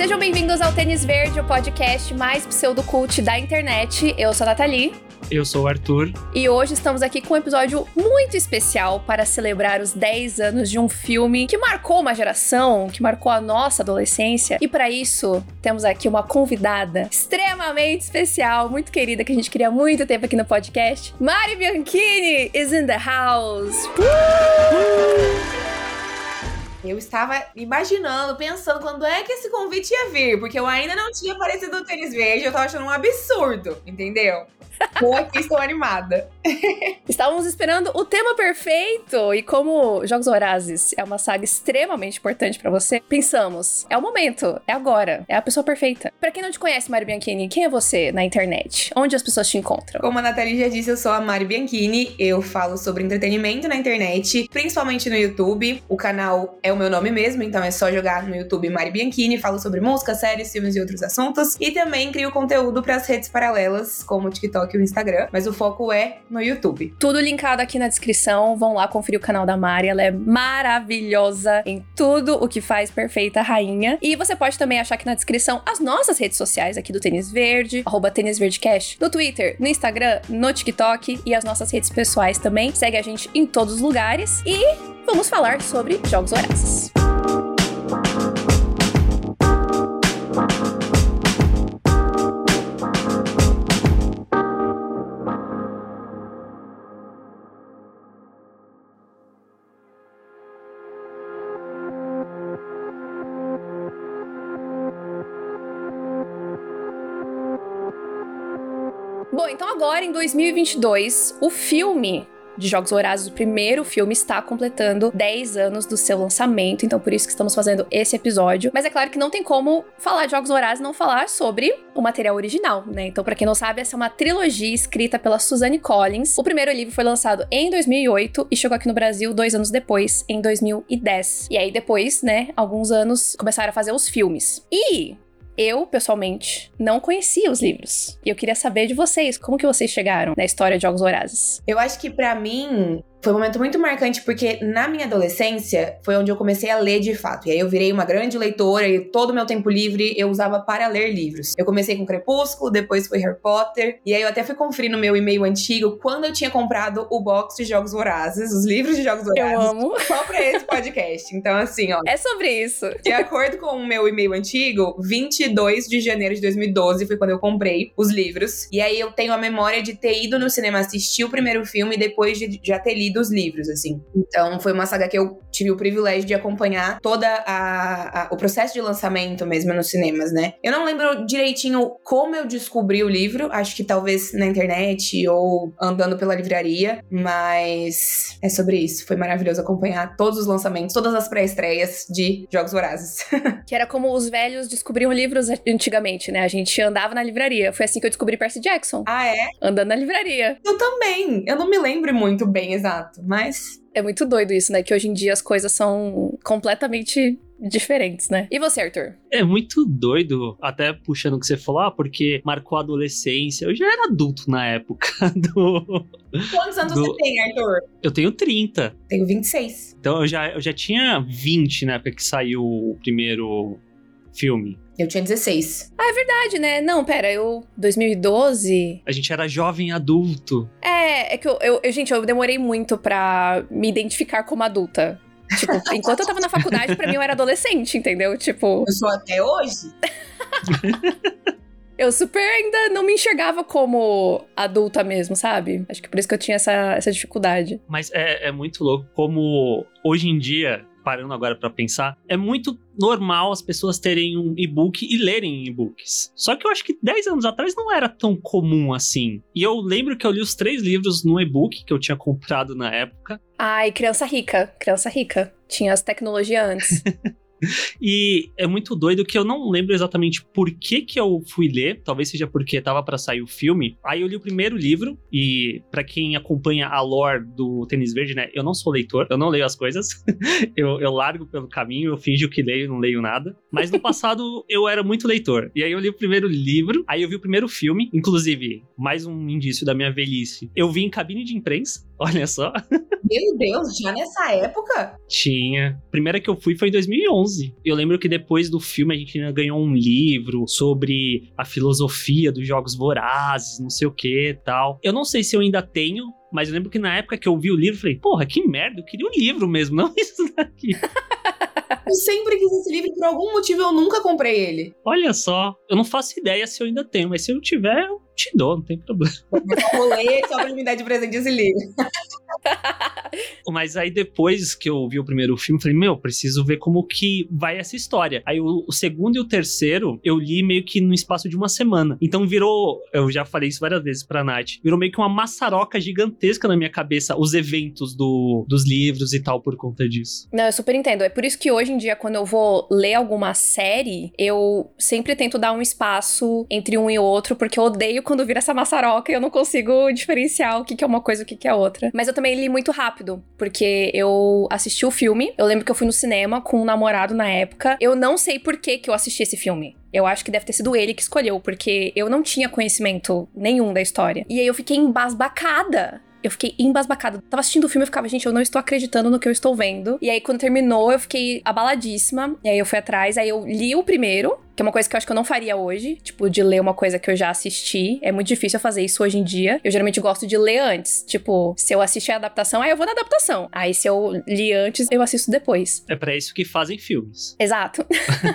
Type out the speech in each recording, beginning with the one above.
Sejam bem-vindos ao Tênis Verde, o podcast mais pseudocult da internet. Eu sou a Nathalie. Eu sou o Arthur. E hoje estamos aqui com um episódio muito especial para celebrar os 10 anos de um filme que marcou uma geração, que marcou a nossa adolescência. E para isso, temos aqui uma convidada extremamente especial, muito querida, que a gente queria há muito tempo aqui no podcast. Mari Bianchini is in the house. Uh! Eu estava imaginando, pensando quando é que esse convite ia vir, porque eu ainda não tinha aparecido no tênis verde, eu tava achando um absurdo, entendeu? Tô aqui, estou animada. Estávamos esperando o tema perfeito e como Jogos Horazes é uma saga extremamente importante para você, pensamos, é o momento, é agora, é a pessoa perfeita. Para quem não te conhece, Mari Bianchini, quem é você na internet? Onde as pessoas te encontram? Como a Nathalie já disse, eu sou a Mari Bianchini, eu falo sobre entretenimento na internet, principalmente no YouTube. O canal é o meu nome mesmo, então é só jogar no YouTube Mari Bianchini, falo sobre música, séries, filmes e outros assuntos. E também crio conteúdo para as redes paralelas, como o TikTok TikTok e o Instagram, mas o foco é no YouTube. Tudo linkado aqui na descrição. Vão lá conferir o canal da Mari. Ela é maravilhosa em tudo o que faz perfeita rainha. E você pode também achar aqui na descrição as nossas redes sociais aqui do Tênis Verde, Tênis Verde Cash, no Twitter, no Instagram, no TikTok e as nossas redes pessoais também. Segue a gente em todos os lugares. E vamos falar sobre jogos horazes. Agora em 2022, o filme de Jogos Vorazes, o primeiro filme, está completando 10 anos do seu lançamento, então por isso que estamos fazendo esse episódio. Mas é claro que não tem como falar de Jogos Vorazes e não falar sobre o material original, né? Então, para quem não sabe, essa é uma trilogia escrita pela Suzanne Collins. O primeiro livro foi lançado em 2008 e chegou aqui no Brasil dois anos depois, em 2010. E aí depois, né, alguns anos começaram a fazer os filmes. E eu, pessoalmente, não conhecia os livros. E eu queria saber de vocês, como que vocês chegaram na história de Jogos Vorazes? Eu acho que para mim, foi um momento muito marcante porque na minha adolescência foi onde eu comecei a ler de fato. E aí eu virei uma grande leitora e todo o meu tempo livre eu usava para ler livros. Eu comecei com Crepúsculo, depois foi Harry Potter. E aí eu até fui conferir no meu e-mail antigo quando eu tinha comprado o box de Jogos Vorazes, os livros de Jogos Vorazes. Eu amo. Só pra esse podcast. Então, assim, ó. É sobre isso. De acordo com o meu e-mail antigo, 22 de janeiro de 2012 foi quando eu comprei os livros. E aí eu tenho a memória de ter ido no cinema assistir o primeiro filme e depois de já ter lido lido os livros, assim. Então foi uma saga que eu tive o privilégio de acompanhar toda a, a, o processo de lançamento mesmo nos cinemas, né? Eu não lembro direitinho como eu descobri o livro, acho que talvez na internet ou andando pela livraria, mas é sobre isso. Foi maravilhoso acompanhar todos os lançamentos, todas as pré-estreias de Jogos Vorazes. que era como os velhos descobriam livros antigamente, né? A gente andava na livraria. Foi assim que eu descobri Percy Jackson. Ah, é? Andando na livraria. Eu também. Eu não me lembro muito bem, exato Exato, mas. É muito doido isso, né? Que hoje em dia as coisas são completamente diferentes, né? E você, Arthur? É muito doido, até puxando o que você falou, ah, porque marcou a adolescência. Eu já era adulto na época do. Quantos anos do... você tem, Arthur? Eu tenho 30. Tenho 26. Então eu já, eu já tinha 20 na época que saiu o primeiro filme. Eu tinha 16. Ah, é verdade, né? Não, pera, eu. 2012. A gente era jovem adulto. É, é que eu, eu, eu gente, eu demorei muito pra me identificar como adulta. Tipo, enquanto eu tava na faculdade, pra mim eu era adolescente, entendeu? Tipo. Eu sou até hoje. eu super ainda não me enxergava como adulta mesmo, sabe? Acho que por isso que eu tinha essa, essa dificuldade. Mas é, é muito louco como hoje em dia parando agora para pensar, é muito normal as pessoas terem um e-book e lerem e-books. Só que eu acho que 10 anos atrás não era tão comum assim. E eu lembro que eu li os três livros no e-book que eu tinha comprado na época. Ai, criança rica, criança rica. Tinha as tecnologias antes. E é muito doido que eu não lembro exatamente por que que eu fui ler, talvez seja porque tava para sair o filme. Aí eu li o primeiro livro e para quem acompanha a lore do Tênis Verde, né, eu não sou leitor, eu não leio as coisas. eu, eu largo pelo caminho, eu finjo que leio, não leio nada. Mas no passado eu era muito leitor. E aí eu li o primeiro livro, aí eu vi o primeiro filme, inclusive, mais um indício da minha velhice. Eu vi em cabine de imprensa, olha só. Meu Deus, já nessa época? Tinha. A primeira que eu fui foi em 2011 2011. Eu lembro que depois do filme a gente ainda ganhou um livro sobre a filosofia dos jogos vorazes, não sei o que tal. Eu não sei se eu ainda tenho, mas eu lembro que na época que eu vi o livro, eu falei, porra, que merda, eu queria um livro mesmo, não isso daqui. Eu sempre quis esse livro por algum motivo eu nunca comprei ele. Olha só, eu não faço ideia se eu ainda tenho, mas se eu tiver, eu te dou, não tem problema. Eu ler só pra me dar de presente esse livro. Mas aí depois que eu vi o primeiro filme, falei, meu, preciso ver como que vai essa história. Aí o, o, segundo e o terceiro eu li meio que no espaço de uma semana. Então virou, eu já falei isso várias vezes pra Nath, virou meio que uma maçaroca gigantesca na minha cabeça os eventos do, dos livros e tal por conta disso. Não, eu super entendo. É por isso que hoje em dia, quando eu vou ler alguma série, eu sempre tento dar um espaço entre um e outro, porque eu odeio quando vira essa maçaroca e eu não consigo diferenciar o que, que é uma coisa e o que, que é outra. Mas eu também li muito rápido, porque eu assisti o filme. Eu lembro que eu fui no cinema com um namorado na época. Eu não sei por que, que eu assisti esse filme. Eu acho que deve ter sido ele que escolheu, porque eu não tinha conhecimento nenhum da história. E aí eu fiquei embasbacada eu fiquei embasbacada. Tava assistindo o filme e ficava, gente, eu não estou acreditando no que eu estou vendo. E aí, quando terminou, eu fiquei abaladíssima. E aí eu fui atrás, aí eu li o primeiro, que é uma coisa que eu acho que eu não faria hoje, tipo, de ler uma coisa que eu já assisti. É muito difícil eu fazer isso hoje em dia. Eu geralmente gosto de ler antes. Tipo, se eu assistir a adaptação, aí eu vou na adaptação. Aí se eu li antes, eu assisto depois. É para isso que fazem filmes. Exato.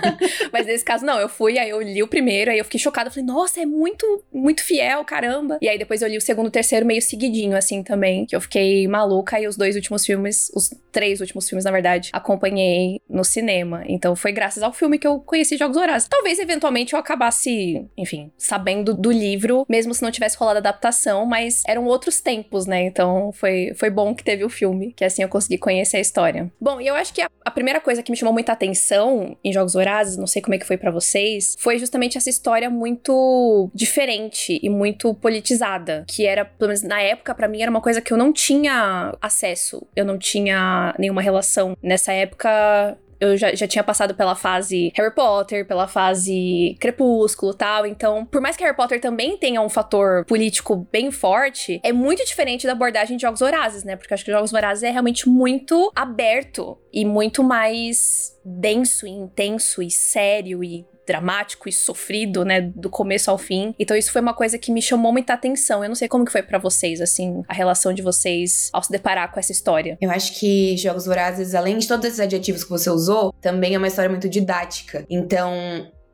Mas nesse caso, não. Eu fui, aí eu li o primeiro, aí eu fiquei chocada. Falei, nossa, é muito, muito fiel, caramba. E aí depois eu li o segundo o terceiro meio seguidinho, assim, também. Que eu fiquei maluca. E os dois últimos filmes, os três últimos filmes, na verdade, acompanhei no cinema. Então foi graças ao filme que eu conheci Jogos Horazes talvez eventualmente eu acabasse, enfim, sabendo do livro, mesmo se não tivesse rolado adaptação, mas eram outros tempos, né? Então foi, foi bom que teve o filme, que assim eu consegui conhecer a história. Bom, e eu acho que a, a primeira coisa que me chamou muita atenção em Jogos Vorazes, não sei como é que foi para vocês, foi justamente essa história muito diferente e muito politizada, que era, pelo menos na época, para mim era uma coisa que eu não tinha acesso, eu não tinha nenhuma relação. Nessa época, eu já, já tinha passado pela fase Harry Potter, pela fase Crepúsculo tal. Então, por mais que Harry Potter também tenha um fator político bem forte, é muito diferente da abordagem de Jogos Vorazes, né? Porque eu acho que Jogos Vorazes é realmente muito aberto e muito mais denso e intenso e sério e dramático e sofrido, né, do começo ao fim. Então isso foi uma coisa que me chamou muita atenção. Eu não sei como que foi para vocês, assim, a relação de vocês ao se deparar com essa história. Eu acho que Jogos Vorazes, além de todos esses adjetivos que você usou, também é uma história muito didática. Então,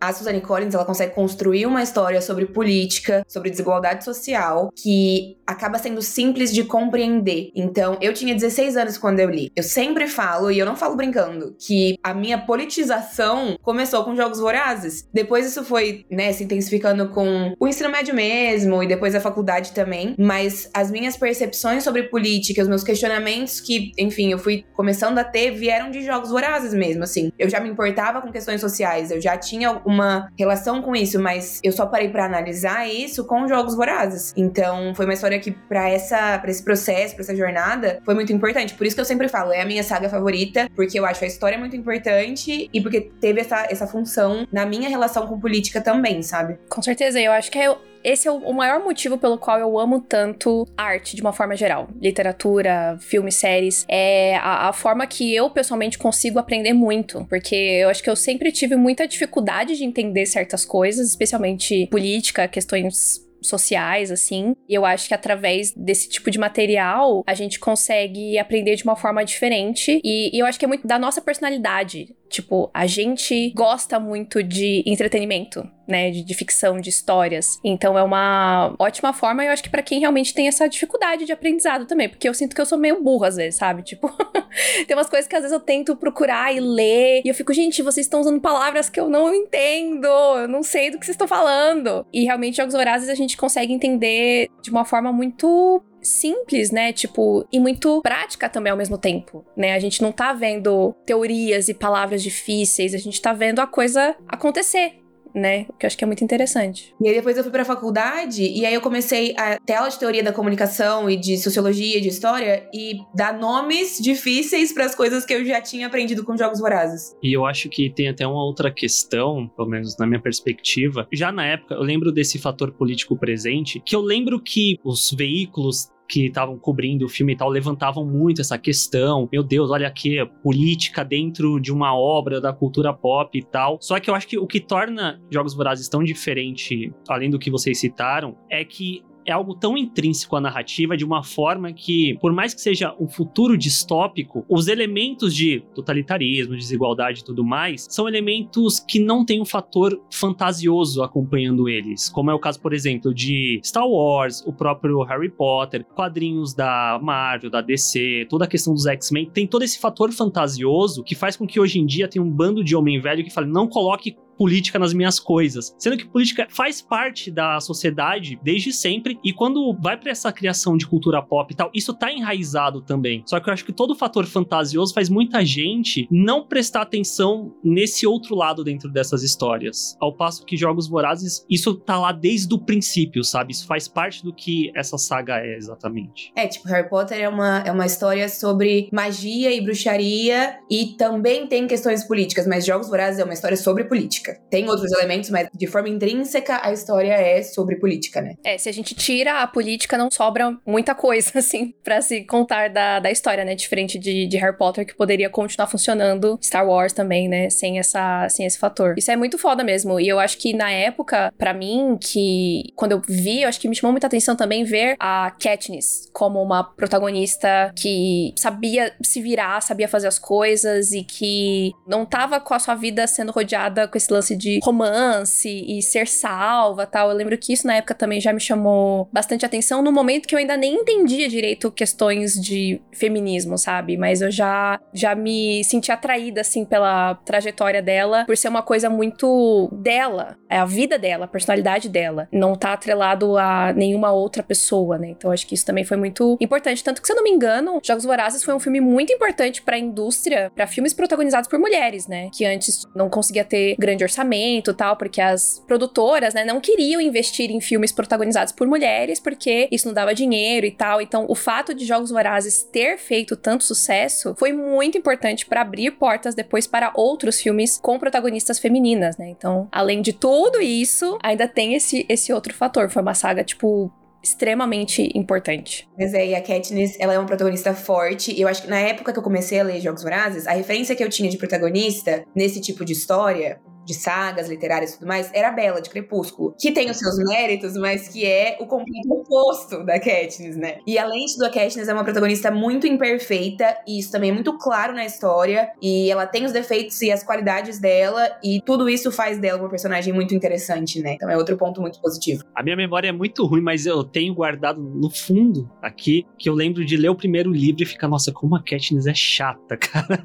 a Suzanne Collins ela consegue construir uma história sobre política, sobre desigualdade social, que acaba sendo simples de compreender. Então, eu tinha 16 anos quando eu li. Eu sempre falo, e eu não falo brincando, que a minha politização começou com Jogos Vorazes. Depois isso foi, né, se intensificando com o ensino médio mesmo, e depois a faculdade também. Mas as minhas percepções sobre política, os meus questionamentos que, enfim, eu fui começando a ter, vieram de Jogos Vorazes mesmo, assim. Eu já me importava com questões sociais, eu já tinha uma relação com isso, mas eu só parei para analisar isso com jogos vorazes. Então, foi uma história que para essa para esse processo, para essa jornada, foi muito importante. Por isso que eu sempre falo, é a minha saga favorita, porque eu acho a história muito importante e porque teve essa, essa função na minha relação com política também, sabe? Com certeza, eu acho que é esse é o maior motivo pelo qual eu amo tanto arte de uma forma geral. Literatura, filmes, séries. É a, a, forma que eu pessoalmente consigo aprender muito. Porque eu acho que eu sempre tive muita dificuldade de entender certas coisas, especialmente política, questões sociais, assim. E eu acho que através desse tipo de material, a gente consegue aprender de uma forma diferente. E, e eu acho que é muito da nossa personalidade. Tipo, a gente gosta muito de entretenimento, né? De, de ficção, de histórias. Então é uma ótima forma, eu acho que para quem realmente tem essa dificuldade de aprendizado também. Porque eu sinto que eu sou meio burra às vezes, sabe? Tipo, tem umas coisas que às vezes eu tento procurar e ler. E eu fico, gente, vocês estão usando palavras que eu não entendo. Eu não sei do que vocês estão falando. E realmente, Jogos Vorazes a gente consegue entender de uma forma muito simples, né? Tipo, e muito prática também ao mesmo tempo, né? A gente não tá vendo teorias e palavras difíceis, a gente tá vendo a coisa acontecer, né? Que eu acho que é muito interessante. E aí depois eu fui pra faculdade e aí eu comecei a ter aula de teoria da comunicação e de sociologia e de história e dar nomes difíceis para as coisas que eu já tinha aprendido com jogos vorazes. E eu acho que tem até uma outra questão, pelo menos na minha perspectiva. Já na época, eu lembro desse fator político presente, que eu lembro que os veículos que estavam cobrindo o filme e tal levantavam muito essa questão. Meu Deus, olha aqui, política dentro de uma obra da cultura pop e tal. Só que eu acho que o que torna Jogos Vorazes tão diferente, além do que vocês citaram, é que é algo tão intrínseco à narrativa de uma forma que, por mais que seja um futuro distópico, os elementos de totalitarismo, desigualdade e tudo mais, são elementos que não têm um fator fantasioso acompanhando eles. Como é o caso, por exemplo, de Star Wars, o próprio Harry Potter, quadrinhos da Marvel, da DC, toda a questão dos X-Men, tem todo esse fator fantasioso que faz com que hoje em dia tenha um bando de homem velho que fala: não coloque política nas minhas coisas. Sendo que política faz parte da sociedade desde sempre, e quando vai para essa criação de cultura pop e tal, isso tá enraizado também. Só que eu acho que todo o fator fantasioso faz muita gente não prestar atenção nesse outro lado dentro dessas histórias. Ao passo que Jogos Vorazes, isso tá lá desde o princípio, sabe? Isso faz parte do que essa saga é exatamente. É, tipo, Harry Potter é uma, é uma história sobre magia e bruxaria, e também tem questões políticas, mas Jogos Vorazes é uma história sobre política política. Tem outros elementos, mas de forma intrínseca a história é sobre política, né? É, se a gente tira a política, não sobra muita coisa, assim, para se contar da, da história, né? Diferente de, de Harry Potter, que poderia continuar funcionando, Star Wars também, né? Sem, essa, sem esse fator. Isso é muito foda mesmo. E eu acho que na época, para mim, que quando eu vi, eu acho que me chamou muita atenção também ver a Katniss como uma protagonista que sabia se virar, sabia fazer as coisas e que não tava com a sua vida sendo rodeada com esse lance de romance e ser salva tal. Eu lembro que isso na época também já me chamou bastante atenção no momento que eu ainda nem entendia direito questões de feminismo, sabe? Mas eu já, já me senti atraída, assim, pela trajetória dela, por ser uma coisa muito dela, é a vida dela, a personalidade dela. Não tá atrelado a nenhuma outra pessoa, né? Então acho que isso também foi muito importante. Tanto que, se eu não me engano, Jogos Vorazes foi um filme muito importante para a indústria, para filmes protagonizados por mulheres, né? Que antes não conseguia ter grande orçamento tal, porque as produtoras, né, não queriam investir em filmes protagonizados por mulheres, porque isso não dava dinheiro e tal. Então, o fato de Jogos Vorazes ter feito tanto sucesso foi muito importante para abrir portas depois para outros filmes com protagonistas femininas, né? Então, além de tudo isso, ainda tem esse, esse outro fator. Foi uma saga, tipo, extremamente importante. Mas é, e a Katniss, ela é uma protagonista forte, e eu acho que na época que eu comecei a ler Jogos Vorazes, a referência que eu tinha de protagonista nesse tipo de história de sagas literárias e tudo mais, era a Bela, de Crepúsculo, que tem os seus méritos, mas que é o completo oposto da Katniss, né? E além tudo, a Katniss é uma protagonista muito imperfeita, e isso também é muito claro na história, e ela tem os defeitos e as qualidades dela, e tudo isso faz dela uma personagem muito interessante, né? Então é outro ponto muito positivo. A minha memória é muito ruim, mas eu tenho guardado no fundo aqui, que eu lembro de ler o primeiro livro e ficar, nossa, como a Katniss é chata, cara.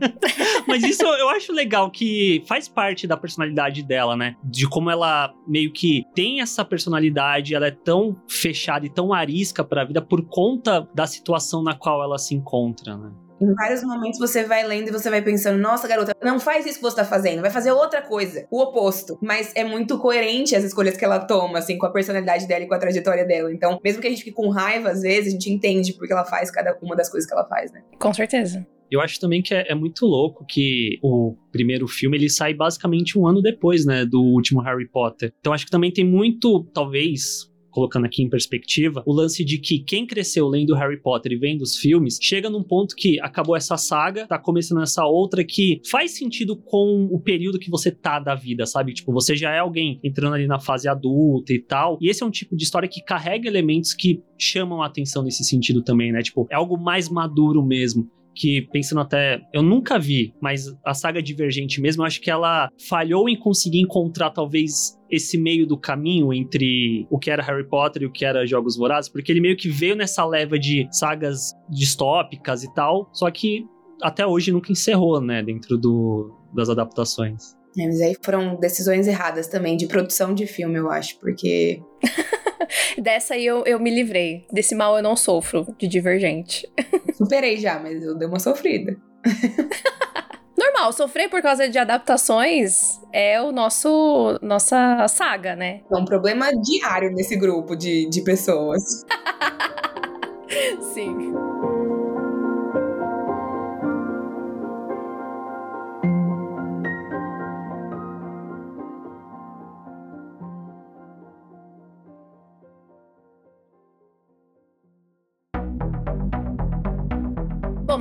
mas isso eu acho legal, que faz parte da personalidade personalidade dela, né? De como ela meio que tem essa personalidade, ela é tão fechada e tão arisca para a vida por conta da situação na qual ela se encontra, né? Em vários momentos você vai lendo e você vai pensando, nossa, garota, não faz isso que você tá fazendo, vai fazer outra coisa, o oposto. Mas é muito coerente as escolhas que ela toma, assim, com a personalidade dela e com a trajetória dela. Então, mesmo que a gente fique com raiva, às vezes, a gente entende porque ela faz cada uma das coisas que ela faz, né? Com certeza. Eu acho também que é, é, muito louco que o primeiro filme ele sai basicamente um ano depois, né, do último Harry Potter. Então acho que também tem muito, talvez, colocando aqui em perspectiva, o lance de que quem cresceu lendo Harry Potter e vendo os filmes, chega num ponto que acabou essa saga, tá começando essa outra que faz sentido com o período que você tá da vida, sabe? Tipo, você já é alguém entrando ali na fase adulta e tal. E esse é um tipo de história que carrega elementos que chamam a atenção nesse sentido também, né? Tipo, é algo mais maduro mesmo que pensando até, eu nunca vi, mas a saga Divergente mesmo, eu acho que ela falhou em conseguir encontrar talvez esse meio do caminho entre o que era Harry Potter e o que era Jogos Vorazes, porque ele meio que veio nessa leva de sagas distópicas e tal, só que até hoje nunca encerrou, né, dentro do, das adaptações. É, mas aí foram decisões erradas também de produção de filme, eu acho, porque Dessa aí eu, eu me livrei. Desse mal eu não sofro, de divergente. Superei já, mas eu dei uma sofrida. Normal, sofrer por causa de adaptações é o nosso nossa saga, né? É um problema diário nesse grupo de, de pessoas. Sim.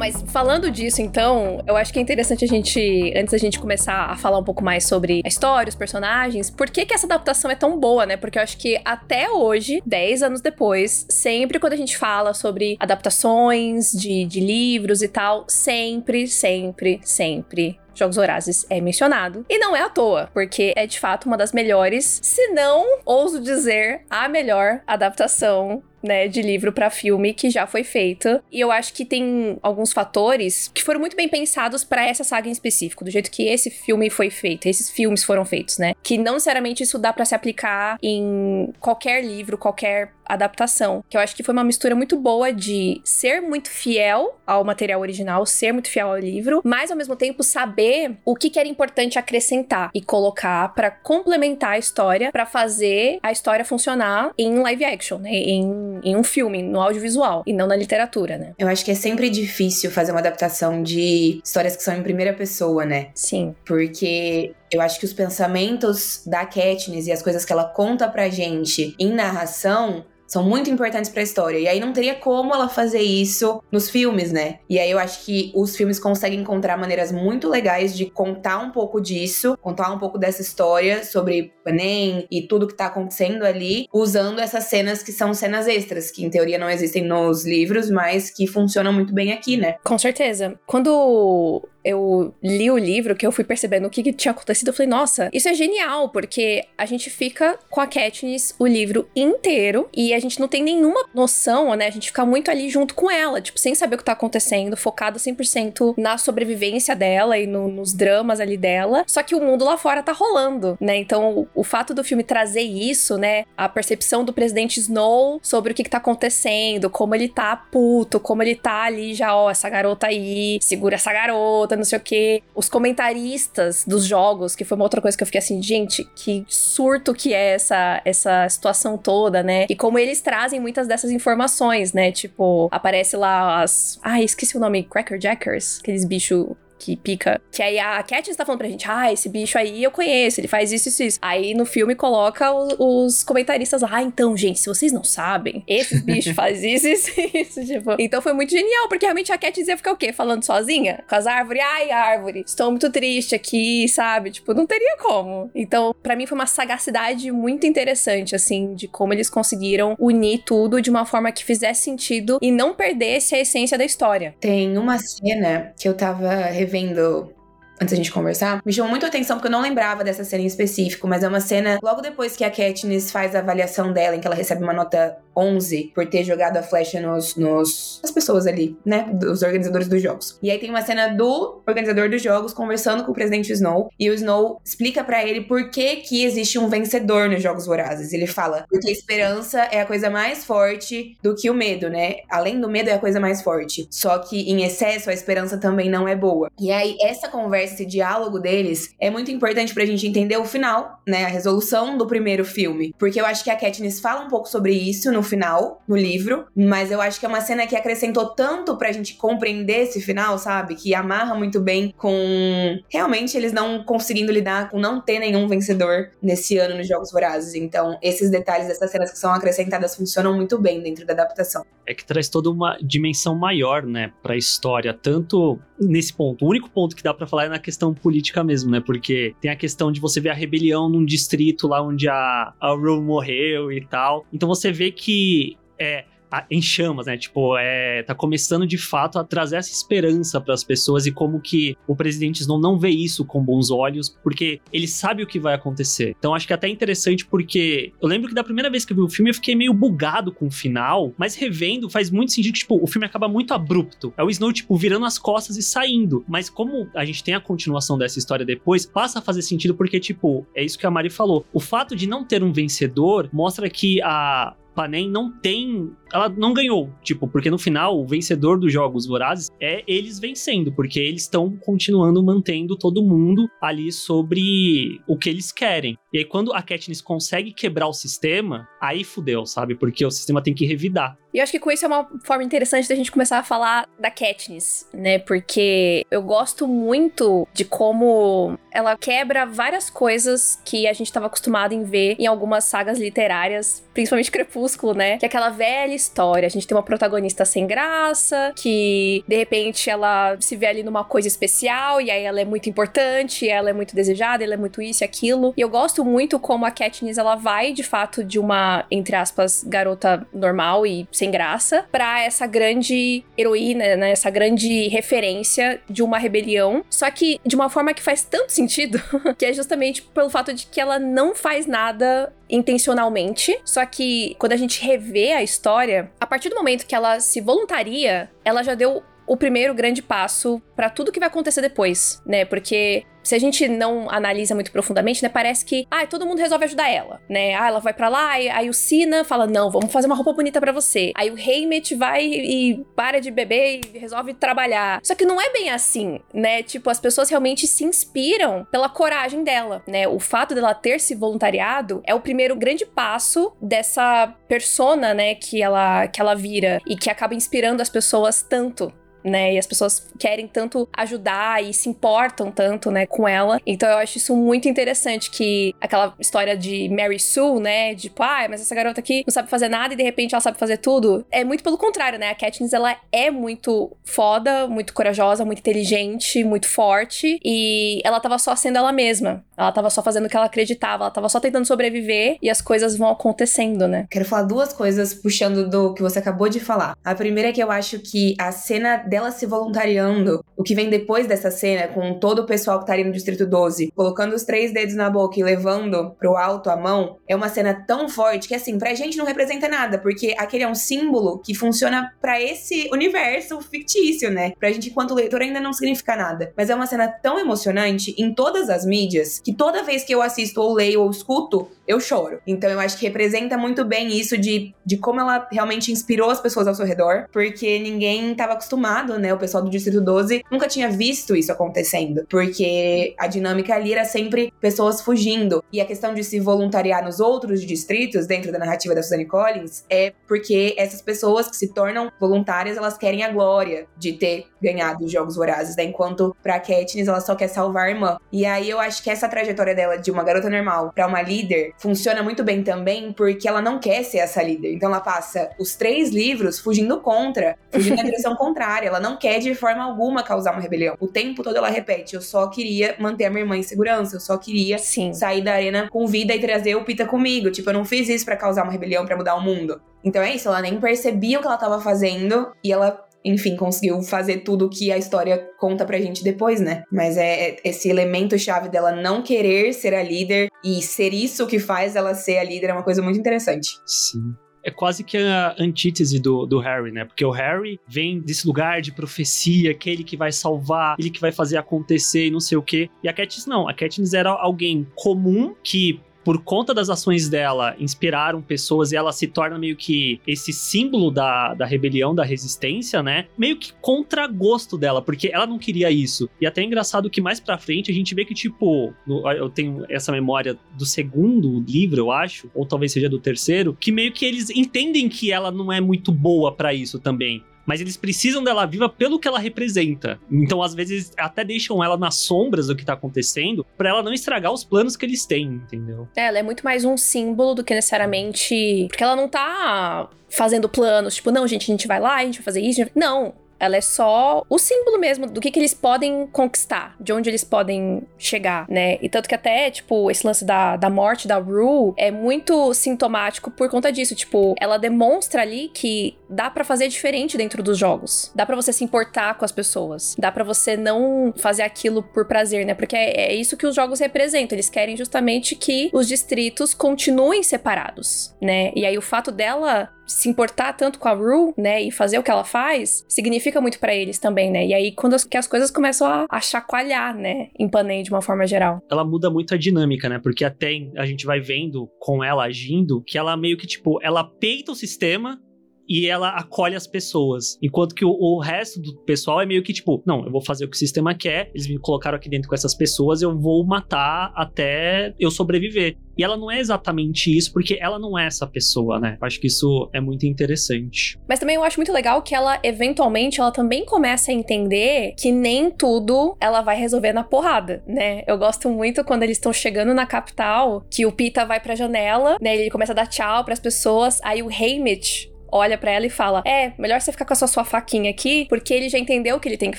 Mas falando disso, então, eu acho que é interessante a gente, antes da gente começar a falar um pouco mais sobre a história, os personagens, por que, que essa adaptação é tão boa, né? Porque eu acho que até hoje, 10 anos depois, sempre quando a gente fala sobre adaptações de, de livros e tal, sempre, sempre, sempre Jogos Vorazes é mencionado. E não é à toa, porque é de fato uma das melhores, se não, ouso dizer, a melhor adaptação né, de livro para filme que já foi feita. E eu acho que tem alguns fatores que foram muito bem pensados para essa saga em específico, do jeito que esse filme foi feito, esses filmes foram feitos, né? Que não necessariamente isso dá para se aplicar em qualquer livro, qualquer adaptação. Que eu acho que foi uma mistura muito boa de ser muito fiel ao material original, ser muito fiel ao livro, mas ao mesmo tempo saber o que, que era importante acrescentar e colocar para complementar a história, para fazer a história funcionar em live action, né? Em, em um filme, no audiovisual, e não na literatura, né? Eu acho que é sempre difícil fazer uma adaptação de histórias que são em primeira pessoa, né? Sim. Porque eu acho que os pensamentos da Katniss e as coisas que ela conta pra gente em narração são muito importantes para a história. E aí não teria como ela fazer isso nos filmes, né? E aí eu acho que os filmes conseguem encontrar maneiras muito legais de contar um pouco disso, contar um pouco dessa história sobre Panem e tudo que tá acontecendo ali, usando essas cenas que são cenas extras, que em teoria não existem nos livros, mas que funcionam muito bem aqui, né? Com certeza. Quando eu li o livro, que eu fui percebendo o que, que, tinha acontecido, eu falei, nossa, isso é genial, porque a gente fica com a Katniss o livro inteiro e a gente não tem nenhuma noção, né? A gente fica muito ali junto com ela, tipo, sem saber o que tá acontecendo, focado 100% na sobrevivência dela e no, nos dramas ali dela. Só que o mundo lá fora tá rolando, né? Então, o fato do filme trazer isso, né? A percepção do presidente Snow sobre o que, que tá acontecendo, como ele tá puto, como ele tá ali já, ó, essa garota aí, segura essa garota não sei o quê. Os comentaristas dos jogos, que foi uma outra coisa que eu fiquei assim, gente, que surto que é essa, essa situação toda, né? E como eles trazem muitas dessas informações, né? Tipo, aparece lá as. Ai, esqueci o nome, Cracker Jackers, aqueles bichos que pica. Que aí a Katniss tá falando pra gente, ah, esse bicho aí eu conheço, ele faz isso, isso, isso. Aí no filme coloca os, os comentaristas lá, ah, então, gente, se vocês não sabem, esse bicho faz isso, isso, isso, tipo. Então foi muito genial, porque realmente a Katniss ia ficar o quê? Falando sozinha? Com as árvores? Ai, árvore, estou muito triste aqui, sabe? Tipo, não teria como. Então, para mim foi uma sagacidade muito interessante, assim, de como eles conseguiram unir tudo de uma forma que fizesse sentido e não perdesse a essência da história. Tem uma cena que eu tava revendo antes da gente conversar, me chamou muito a atenção porque eu não lembrava dessa cena em específico, mas é uma cena logo depois que a Katniss faz a avaliação dela, em que ela recebe uma nota 11 por ter jogado a flecha nos, nos as pessoas ali, né, dos organizadores dos jogos. E aí tem uma cena do organizador dos jogos conversando com o presidente Snow e o Snow explica para ele por que que existe um vencedor nos jogos vorazes. Ele fala: "Porque a esperança é a coisa mais forte do que o medo, né? Além do medo é a coisa mais forte. Só que em excesso a esperança também não é boa". E aí essa conversa, esse diálogo deles é muito importante pra gente entender o final, né, a resolução do primeiro filme, porque eu acho que a Katniss fala um pouco sobre isso no final, no livro, mas eu acho que é uma cena que acrescentou tanto pra gente compreender esse final, sabe? Que amarra muito bem com realmente eles não conseguindo lidar com não ter nenhum vencedor nesse ano nos Jogos Vorazes. Então, esses detalhes dessas cenas que são acrescentadas funcionam muito bem dentro da adaptação. É que traz toda uma dimensão maior, né, pra história, tanto nesse ponto. O único ponto que dá para falar é na questão política mesmo, né? Porque tem a questão de você ver a rebelião num distrito lá onde a, a Rue morreu e tal. Então você vê que é em chamas, né? Tipo, é, tá começando de fato a trazer essa esperança para as pessoas e como que o presidente Snow não vê isso com bons olhos, porque ele sabe o que vai acontecer. Então acho que é até interessante porque eu lembro que da primeira vez que eu vi o filme eu fiquei meio bugado com o final, mas revendo faz muito sentido que, tipo, o filme acaba muito abrupto. É o Snow, tipo, virando as costas e saindo. Mas como a gente tem a continuação dessa história depois, passa a fazer sentido porque, tipo, é isso que a Mari falou. O fato de não ter um vencedor mostra que a Panem não tem. Ela não ganhou. Tipo, porque no final, o vencedor dos Jogos Vorazes é eles vencendo, porque eles estão continuando mantendo todo mundo ali sobre o que eles querem. E aí, quando a Katniss consegue quebrar o sistema, aí fudeu, sabe? Porque o sistema tem que revidar. E eu acho que com isso é uma forma interessante da gente começar a falar da Katniss, né? Porque eu gosto muito de como ela quebra várias coisas que a gente estava acostumado em ver em algumas sagas literárias, principalmente Crepúsculo, né? Que é aquela velha história. A gente tem uma protagonista sem graça, que de repente ela se vê ali numa coisa especial e aí ela é muito importante, ela é muito desejada, ela é muito isso e aquilo. E eu gosto muito como a Katniss ela vai de fato de uma, entre aspas, garota normal e sem graça para essa grande heroína, né? Essa grande referência de uma rebelião. Só que de uma forma que faz tanto sentido, que é justamente pelo fato de que ela não faz nada intencionalmente. Só que quando a gente revê a história, a partir do momento que ela se voluntaria, ela já deu o primeiro grande passo para tudo que vai acontecer depois, né? Porque se a gente não analisa muito profundamente, né, parece que, ah, todo mundo resolve ajudar ela, né? Ah, ela vai para lá, aí, aí o Sina fala, não, vamos fazer uma roupa bonita para você. Aí o Heimet vai e para de beber e resolve trabalhar. Só que não é bem assim, né? Tipo, as pessoas realmente se inspiram pela coragem dela, né? O fato dela ter se voluntariado é o primeiro grande passo dessa persona, né, que ela que ela vira e que acaba inspirando as pessoas tanto né? E as pessoas querem tanto ajudar e se importam tanto, né, com ela. Então eu acho isso muito interessante que aquela história de Mary Sue, né, de tipo, ah, mas essa garota aqui não sabe fazer nada e de repente ela sabe fazer tudo. É muito pelo contrário, né? A Katniss ela é muito foda, muito corajosa, muito inteligente, muito forte e ela tava só sendo ela mesma. Ela tava só fazendo o que ela acreditava, ela tava só tentando sobreviver e as coisas vão acontecendo, né? Quero falar duas coisas puxando do que você acabou de falar. A primeira é que eu acho que a cena dela se voluntariando, o que vem depois dessa cena, com todo o pessoal que tá ali no Distrito 12, colocando os três dedos na boca e levando pro alto a mão, é uma cena tão forte que, assim, pra gente não representa nada, porque aquele é um símbolo que funciona para esse universo fictício, né? Pra gente, enquanto leitor, ainda não significa nada. Mas é uma cena tão emocionante em todas as mídias que toda vez que eu assisto ou leio ou escuto, eu choro. Então eu acho que representa muito bem isso de, de como ela realmente inspirou as pessoas ao seu redor, porque ninguém estava acostumado, né? O pessoal do Distrito 12 nunca tinha visto isso acontecendo, porque a dinâmica ali era sempre pessoas fugindo. E a questão de se voluntariar nos outros distritos, dentro da narrativa da Suzanne Collins, é porque essas pessoas que se tornam voluntárias, elas querem a glória de ter ganhado os Jogos Vorazes, né? Enquanto pra Katniss, ela só quer salvar a irmã. E aí eu acho que essa trajetória dela de uma garota normal para uma líder funciona muito bem também porque ela não quer ser essa líder. Então ela passa os três livros fugindo contra, fugindo na direção contrária. Ela não quer de forma alguma causar uma rebelião. O tempo todo ela repete: eu só queria manter a minha irmã em segurança, eu só queria Sim. sair da arena com vida e trazer o Pita comigo. Tipo, eu não fiz isso para causar uma rebelião, para mudar o mundo. Então é isso, ela nem percebia o que ela tava fazendo e ela enfim, conseguiu fazer tudo que a história conta pra gente depois, né? Mas é, é esse elemento chave dela não querer ser a líder e ser isso que faz ela ser a líder é uma coisa muito interessante. Sim é quase que a antítese do, do Harry, né? Porque o Harry vem desse lugar de profecia, aquele que vai salvar, ele que vai fazer acontecer e não sei o quê. E a Katniss não. A Katniss era alguém comum que por conta das ações dela, inspiraram pessoas e ela se torna meio que esse símbolo da, da rebelião, da resistência, né? Meio que contra gosto dela, porque ela não queria isso. E até é engraçado que mais pra frente a gente vê que, tipo, no, eu tenho essa memória do segundo livro, eu acho, ou talvez seja do terceiro, que meio que eles entendem que ela não é muito boa para isso também mas eles precisam dela viva pelo que ela representa. Então, às vezes, até deixam ela nas sombras do que tá acontecendo, para ela não estragar os planos que eles têm, entendeu? É, ela é muito mais um símbolo do que necessariamente. Porque ela não tá fazendo planos, tipo, não, gente, a gente vai lá, a gente vai fazer isso. Não, ela é só o símbolo mesmo do que, que eles podem conquistar, de onde eles podem chegar, né? E tanto que até, tipo, esse lance da, da morte da Rue é muito sintomático por conta disso. Tipo, ela demonstra ali que dá para fazer diferente dentro dos jogos. Dá para você se importar com as pessoas. Dá para você não fazer aquilo por prazer, né? Porque é, é isso que os jogos representam. Eles querem justamente que os distritos continuem separados, né? E aí o fato dela se importar tanto com a Rue, né, e fazer o que ela faz, significa muito para eles também, né? E aí quando as, que as coisas começam a, a chacoalhar, né, em Panem de uma forma geral. Ela muda muito a dinâmica, né? Porque até a gente vai vendo com ela agindo que ela meio que tipo, ela peita o sistema e ela acolhe as pessoas. Enquanto que o, o, resto do pessoal é meio que tipo, não, eu vou fazer o que o sistema quer, eles me colocaram aqui dentro com essas pessoas, eu vou matar até eu sobreviver. E ela não é exatamente isso, porque ela não é essa pessoa, né? Acho que isso é muito interessante. Mas também eu acho muito legal que ela, eventualmente, ela também começa a entender que nem tudo ela vai resolver na porrada, né? Eu gosto muito quando eles estão chegando na capital, que o Pita vai pra janela, né? Ele começa a dar tchau pras pessoas, aí o Haymitch olha para ela e fala: É, melhor você ficar com a sua, sua faquinha aqui, porque ele já entendeu o que ele tem que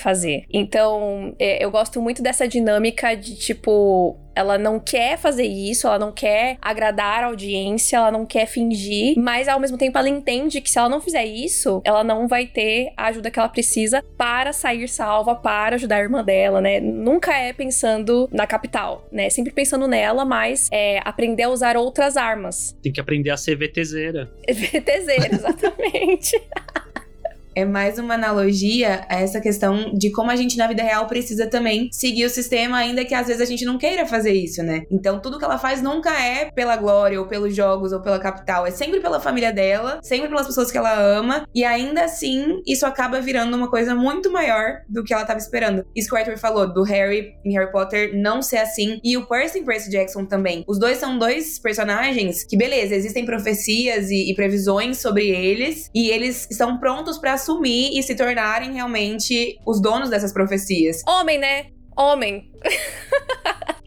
fazer. Então, é, eu gosto muito dessa dinâmica de tipo ela não quer fazer isso, ela não quer agradar a audiência, ela não quer fingir, mas ao mesmo tempo ela entende que se ela não fizer isso, ela não vai ter a ajuda que ela precisa para sair salva, para ajudar a irmã dela, né? Nunca é pensando na capital, né? Sempre pensando nela, mas é aprender a usar outras armas. Tem que aprender a ser VTZera. VTZera, exatamente. é mais uma analogia a essa questão de como a gente na vida real precisa também seguir o sistema, ainda que às vezes a gente não queira fazer isso, né? Então tudo que ela faz nunca é pela glória, ou pelos jogos, ou pela capital, é sempre pela família dela, sempre pelas pessoas que ela ama, e ainda assim isso acaba virando uma coisa muito maior do que ela estava esperando. Isso que o Arthur falou, do Harry em Harry Potter não ser assim, e o Percy em Percy Jackson também. Os dois são dois personagens que, beleza, existem profecias e, e previsões sobre eles, e eles estão prontos para assumir e se tornarem realmente os donos dessas profecias. Homem, né? Homem.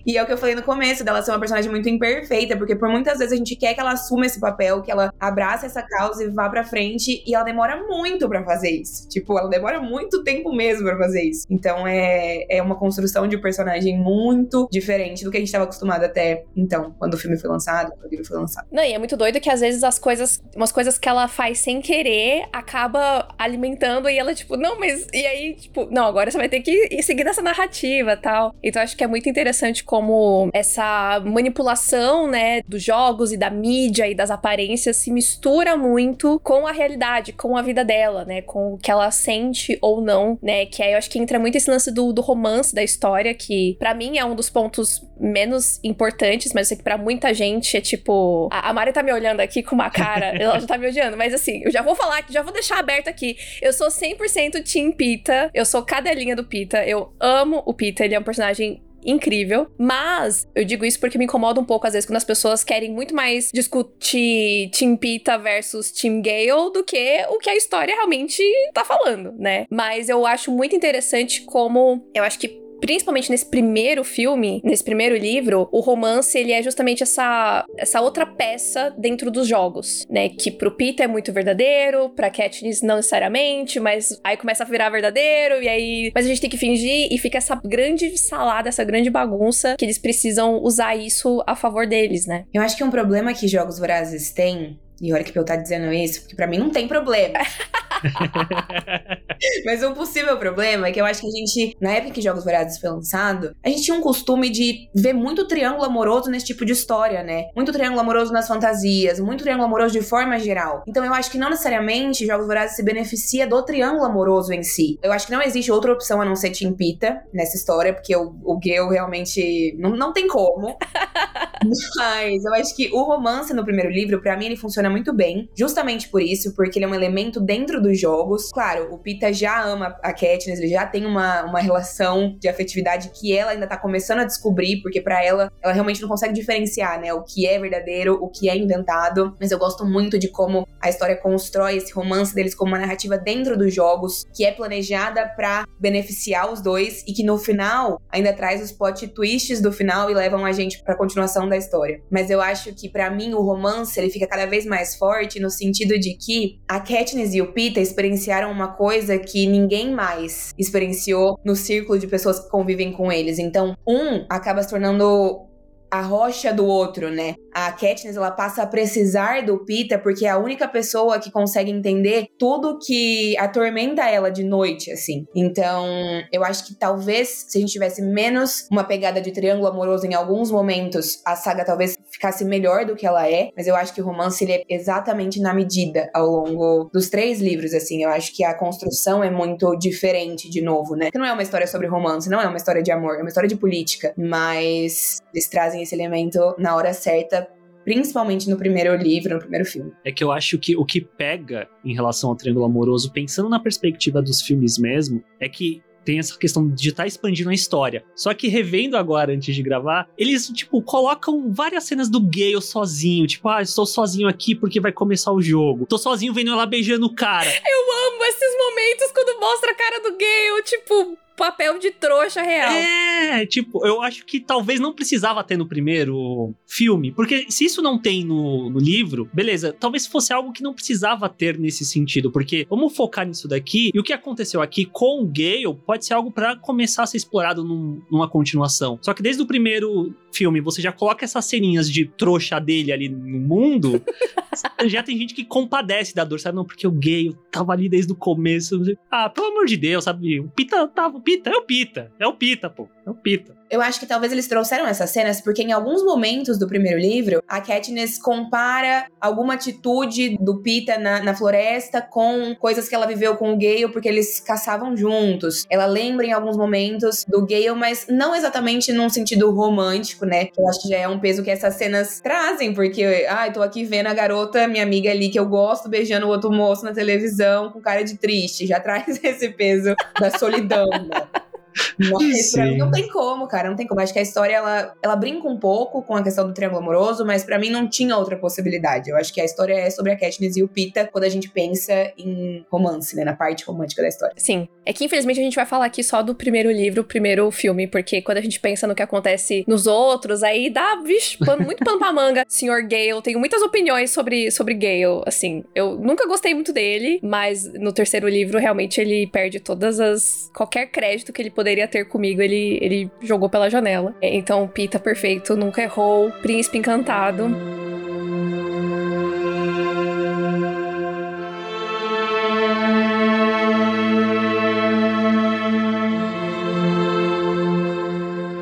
E é o que eu falei no começo, dela ser uma personagem muito imperfeita, porque por muitas vezes a gente quer que ela assuma esse papel, que ela abrace essa causa e vá pra frente, e ela demora muito para fazer isso. Tipo, ela demora muito tempo mesmo para fazer isso. Então é, é uma construção de personagem muito diferente do que a gente tava acostumado até então, quando o filme foi lançado, quando o livro foi lançado. Não, e é muito doido que às vezes as coisas, umas coisas que ela faz sem querer, acaba alimentando e ela, tipo, não, mas. E aí, tipo, não, agora você vai ter que seguir nessa narrativa tal. Então acho que é muito interessante como essa manipulação, né, dos jogos e da mídia e das aparências se mistura muito com a realidade, com a vida dela, né, com o que ela sente ou não, né, que aí eu acho que entra muito esse lance do, do romance da história, que para mim é um dos pontos menos importantes, mas eu sei que pra muita gente é tipo. A, a Mari tá me olhando aqui com uma cara, ela já tá me odiando, mas assim, eu já vou falar aqui, já vou deixar aberto aqui. Eu sou 100% Team Pita, eu sou cadelinha do Pita, eu amo o Pita, ele é um personagem incrível. Mas eu digo isso porque me incomoda um pouco, às vezes, quando as pessoas querem muito mais discutir Team Pita versus Team Gale do que o que a história realmente tá falando, né? Mas eu acho muito interessante como eu acho que principalmente nesse primeiro filme, nesse primeiro livro, o romance ele é justamente essa, essa outra peça dentro dos jogos, né? Que pro Peter é muito verdadeiro, pra Katniss não necessariamente, mas aí começa a virar verdadeiro e aí, mas a gente tem que fingir e fica essa grande salada, essa grande bagunça que eles precisam usar isso a favor deles, né? Eu acho que um problema que jogos vorazes têm e olha que eu tá dizendo isso, porque para mim não tem problema. Mas um possível problema é que eu acho que a gente, na época que Jogos Vorazes foi lançado, a gente tinha um costume de ver muito triângulo amoroso nesse tipo de história, né? Muito triângulo amoroso nas fantasias, muito triângulo amoroso de forma geral. Então eu acho que não necessariamente Jogos Vorazes se beneficia do triângulo amoroso em si. Eu acho que não existe outra opção a não ser Tim Pita nessa história, porque o, o Gale realmente não, não tem como. Mas eu acho que o romance no primeiro livro, para mim, ele funciona muito bem, justamente por isso, porque ele é um elemento dentro dos jogos. Claro, o Pita já ama a Katniss, ele já tem uma, uma relação de afetividade que ela ainda tá começando a descobrir, porque para ela, ela realmente não consegue diferenciar, né, o que é verdadeiro, o que é inventado. Mas eu gosto muito de como a história constrói esse romance deles como uma narrativa dentro dos jogos, que é planejada para beneficiar os dois e que no final ainda traz os plot twists do final e levam a gente para continuação da história. Mas eu acho que para mim o romance ele fica cada vez mais forte no sentido de que a Katniss e o Pita experienciaram uma coisa que ninguém mais experienciou no círculo de pessoas que convivem com eles. Então, um acaba se tornando a rocha do outro, né? a Katniss ela passa a precisar do Peter porque é a única pessoa que consegue entender tudo que atormenta ela de noite, assim. Então, eu acho que talvez se a gente tivesse menos uma pegada de triângulo amoroso em alguns momentos, a saga talvez ficasse melhor do que ela é, mas eu acho que o romance ele é exatamente na medida ao longo dos três livros, assim. Eu acho que a construção é muito diferente de novo, né? Que não é uma história sobre romance, não é uma história de amor, é uma história de política, mas eles trazem esse elemento na hora certa principalmente no primeiro livro, no primeiro filme. É que eu acho que o que pega em relação ao Triângulo Amoroso, pensando na perspectiva dos filmes mesmo, é que tem essa questão de estar tá expandindo a história. Só que revendo agora, antes de gravar, eles, tipo, colocam várias cenas do Gale sozinho. Tipo, ah, estou sozinho aqui porque vai começar o jogo. Tô sozinho vendo ela beijando o cara. Eu amo esses momentos quando mostra a cara do Gale, tipo, papel de trouxa real. É, tipo, eu acho que talvez não precisava ter no primeiro filme, porque se isso não tem no, no livro, beleza, talvez fosse algo que não precisava ter nesse sentido, porque vamos focar nisso daqui, e o que aconteceu aqui com o Gale pode ser algo para começar a ser explorado num, numa continuação. Só que desde o primeiro filme você já coloca essas ceninhas de trouxa dele ali no mundo, já tem gente que compadece da dor, sabe? Não, porque o Gale tava ali desde o começo. Ah, pelo amor de Deus, sabe? O Pita tava, o Pita é o Pita. É o Pita, pô. É o Pita. Eu acho que talvez eles trouxeram essas cenas porque em alguns momentos do primeiro livro, a Katniss compara alguma atitude do Pita na, na floresta com coisas que ela viveu com o Gale, porque eles caçavam juntos. Ela lembra em alguns momentos do Gale, mas não exatamente num sentido romântico, né? Eu acho que já é um peso que essas cenas trazem, porque, ah, eu tô aqui vendo a garota, minha amiga ali, que eu gosto, beijando o outro moço na televisão com cara de triste. Já traz esse peso da solidão, né? Mas pra mim não tem como, cara, não tem como. Acho que a história ela, ela brinca um pouco com a questão do triângulo amoroso, mas para mim não tinha outra possibilidade. Eu acho que a história é sobre a Katniss e o Pita quando a gente pensa em romance, né, na parte romântica da história. Sim. É que infelizmente a gente vai falar aqui só do primeiro livro, o primeiro filme, porque quando a gente pensa no que acontece nos outros, aí dá, vixe, pano, muito pano pra manga. Senhor Gale, tenho muitas opiniões sobre, sobre Gale, assim. Eu nunca gostei muito dele, mas no terceiro livro realmente ele perde todas as qualquer crédito que ele poderia ter comigo, ele, ele jogou pela janela. Então, Pita perfeito, nunca errou, príncipe encantado.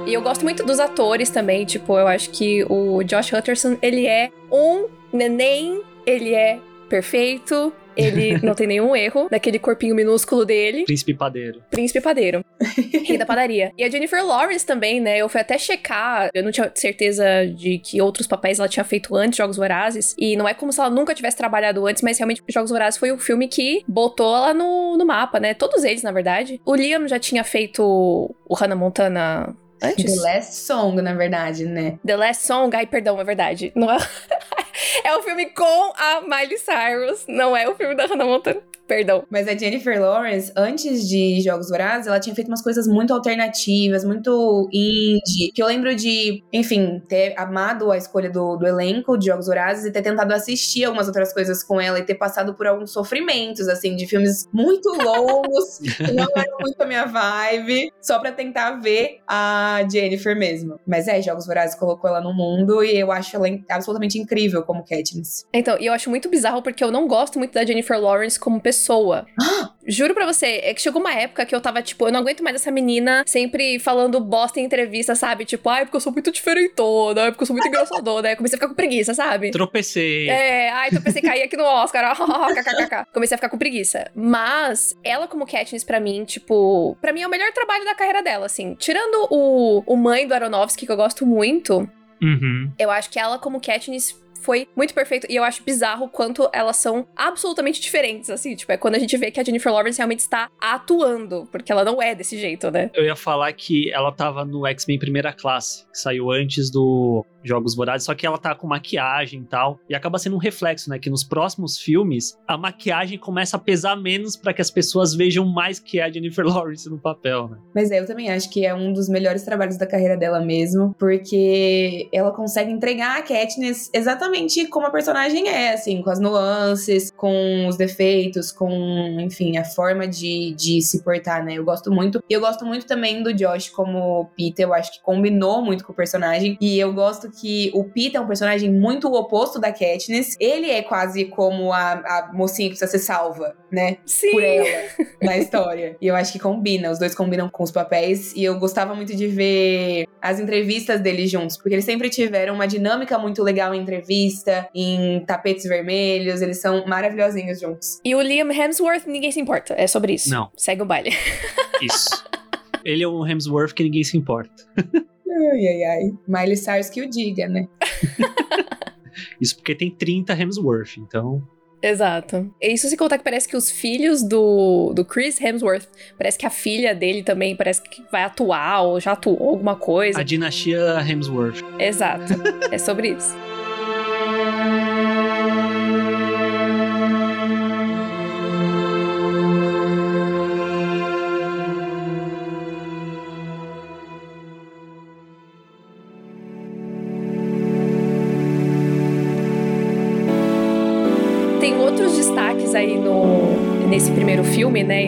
E eu gosto muito dos atores também, tipo, eu acho que o Josh Hutcherson, ele é um neném, ele é perfeito, ele não tem nenhum erro naquele corpinho minúsculo dele. Príncipe padeiro. Príncipe padeiro. Rei da padaria. E a Jennifer Lawrence também, né? Eu fui até checar, eu não tinha certeza de que outros papéis ela tinha feito antes, Jogos Vorazes. E não é como se ela nunca tivesse trabalhado antes, mas realmente Jogos Vorazes foi o filme que botou ela no, no mapa, né? Todos eles, na verdade. O Liam já tinha feito o Hannah Montana Antes? The Last Song, na verdade, né? The Last Song, ai, perdão, é verdade. Não é... é o filme com a Miley Cyrus, não é o filme da Hannah Montana. Perdão. Mas a Jennifer Lawrence, antes de Jogos Vorazes, ela tinha feito umas coisas muito alternativas, muito indie. Que eu lembro de, enfim, ter amado a escolha do, do elenco de Jogos Vorazes e ter tentado assistir algumas outras coisas com ela e ter passado por alguns sofrimentos, assim, de filmes muito longos, que não eram muito a minha vibe, só pra tentar ver a Jennifer mesmo. Mas é, Jogos Vorazes colocou ela no mundo e eu acho ela absolutamente incrível como Katniss. Então, e eu acho muito bizarro porque eu não gosto muito da Jennifer Lawrence como pessoa pessoa. Juro pra você, é que chegou uma época que eu tava, tipo, eu não aguento mais essa menina sempre falando bosta em entrevista, sabe? Tipo, ai, porque eu sou muito diferentona, ai, porque eu sou muito engraçadona. Aí comecei a ficar com preguiça, sabe? Tropecei. É, ai, tropecei, caí aqui no Oscar. comecei a ficar com preguiça. Mas, ela como Katniss, pra mim, tipo, pra mim é o melhor trabalho da carreira dela, assim. Tirando o, o mãe do Aronofsky, que eu gosto muito, Uhum. Eu acho que ela, como Katniss, foi muito perfeito. E eu acho bizarro quanto elas são absolutamente diferentes, assim. Tipo, é quando a gente vê que a Jennifer Lawrence realmente está atuando, porque ela não é desse jeito, né? Eu ia falar que ela tava no X-Men Primeira Classe, que saiu antes do Jogos Vorazes, só que ela tá com maquiagem e tal. E acaba sendo um reflexo, né? Que nos próximos filmes, a maquiagem começa a pesar menos para que as pessoas vejam mais que a Jennifer Lawrence no papel, né? Mas é, eu também acho que é um dos melhores trabalhos da carreira dela mesmo, porque ela consegue entregar a Katniss exatamente como a personagem é, assim, com as nuances, com os defeitos, com, enfim, a forma de, de se portar, né? Eu gosto muito. E eu gosto muito também do Josh como Peter, eu acho que combinou muito com o personagem. E eu gosto que o Peter é um personagem muito oposto da Katniss. Ele é quase como a, a mocinha que precisa ser salva, né? Sim. Por ela na história. E eu acho que combina, os dois combinam com os papéis. E eu gostava muito de ver as entrevistas deles juntos, porque eles sempre tiveram uma dinâmica muito legal em entrevista, em tapetes vermelhos. Eles são maravilhosinhos juntos. E o Liam Hemsworth, ninguém se importa. É sobre isso. Não. Segue o baile. Isso. Ele é um Hemsworth que ninguém se importa. Ai, ai, ai. Miley Cyrus que o diga, né? Isso porque tem 30 Hemsworth, então Exato. E isso se contar que parece que os filhos do, do Chris Hemsworth, parece que a filha dele também parece que vai atuar ou já atuou alguma coisa. A dinastia Hemsworth. Exato. é sobre isso.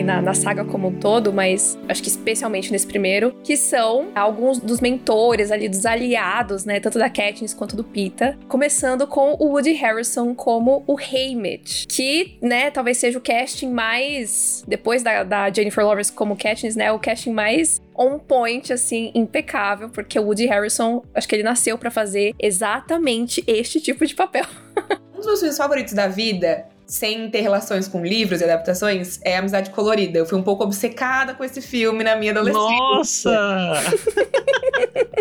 na, na, saga como um todo, mas acho que especialmente nesse primeiro, que são alguns dos mentores ali, dos aliados, né, tanto da Katniss quanto do Pita, começando com o Woody Harrison como o Haymitch, que, né, talvez seja o casting mais, depois da, da Jennifer Lawrence como Katniss, né, o casting mais on point, assim, impecável, porque o Woody Harrison, acho que ele nasceu para fazer exatamente este tipo de papel. um dos meus filmes favoritos da vida sem ter relações com livros e adaptações, é Amizade Colorida. Eu fui um pouco obcecada com esse filme na minha adolescência. Nossa!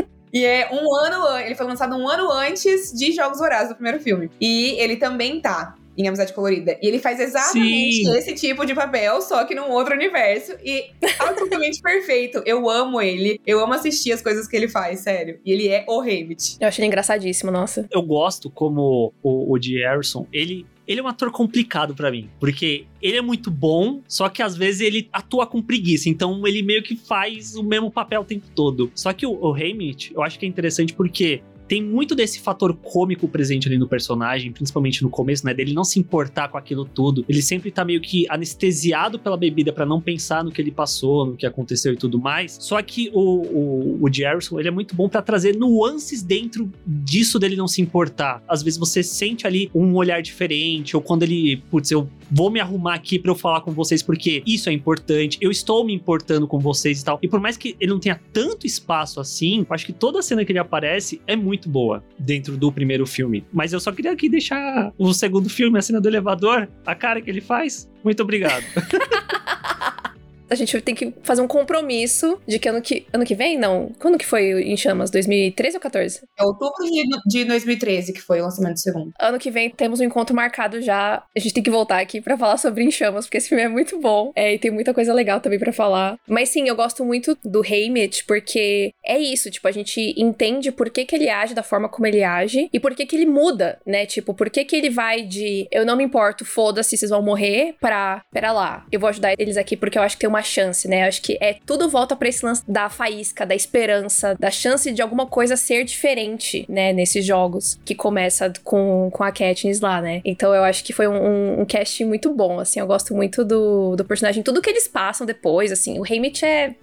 E é um ano, ele foi lançado um ano antes de Jogos Vorazes, do primeiro filme. E ele também tá em Amizade Colorida. E ele faz exatamente Sim. esse tipo de papel, só que num outro universo. E absolutamente perfeito. Eu amo ele. Eu amo assistir as coisas que ele faz, sério. E ele é o Hamid. Eu achei ele engraçadíssimo, nossa. Eu gosto como o, o de Harrison, ele ele é um ator complicado para mim, porque ele é muito bom, só que às vezes ele atua com preguiça, então ele meio que faz o mesmo papel o tempo todo. Só que o, o Haymitch, eu acho que é interessante porque tem muito desse fator cômico presente ali no personagem, principalmente no começo, né? Dele não se importar com aquilo tudo. Ele sempre tá meio que anestesiado pela bebida para não pensar no que ele passou, no que aconteceu e tudo mais. Só que o, o, o Jerrison, ele é muito bom para trazer nuances dentro disso dele não se importar. Às vezes você sente ali um olhar diferente, ou quando ele, putz, eu vou me arrumar aqui para eu falar com vocês porque isso é importante, eu estou me importando com vocês e tal. E por mais que ele não tenha tanto espaço assim, acho que toda cena que ele aparece é muito muito boa dentro do primeiro filme. Mas eu só queria aqui deixar o segundo filme, a cena do elevador, a cara que ele faz. Muito obrigado. a gente tem que fazer um compromisso de que ano que, ano que vem, não? Quando que foi em Chamas? 2013 ou 14? É outubro de, de 2013 que foi o lançamento do segundo. Ano que vem temos um encontro marcado já. A gente tem que voltar aqui para falar sobre Em Chamas, porque esse filme é muito bom. É, e tem muita coisa legal também para falar. Mas sim, eu gosto muito do Haymitch, porque é isso, tipo, a gente entende por que, que ele age da forma como ele age e por que, que ele muda, né? Tipo, por que, que ele vai de eu não me importo, foda-se, vocês vão morrer, pra pera lá, eu vou ajudar eles aqui porque eu acho que tem uma chance, né? Acho que é tudo volta para esse lance da faísca, da esperança, da chance de alguma coisa ser diferente, né? Nesses jogos que começa com, com a Katniss lá, né? Então eu acho que foi um, um, um cast muito bom, assim. Eu gosto muito do, do personagem, tudo que eles passam depois, assim. O Haymitch é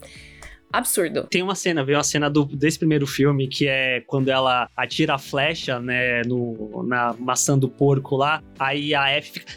absurdo. Tem uma cena, veio uma cena do, desse primeiro filme, que é quando ela atira a flecha, né, no, na maçã do porco lá, aí a F fica,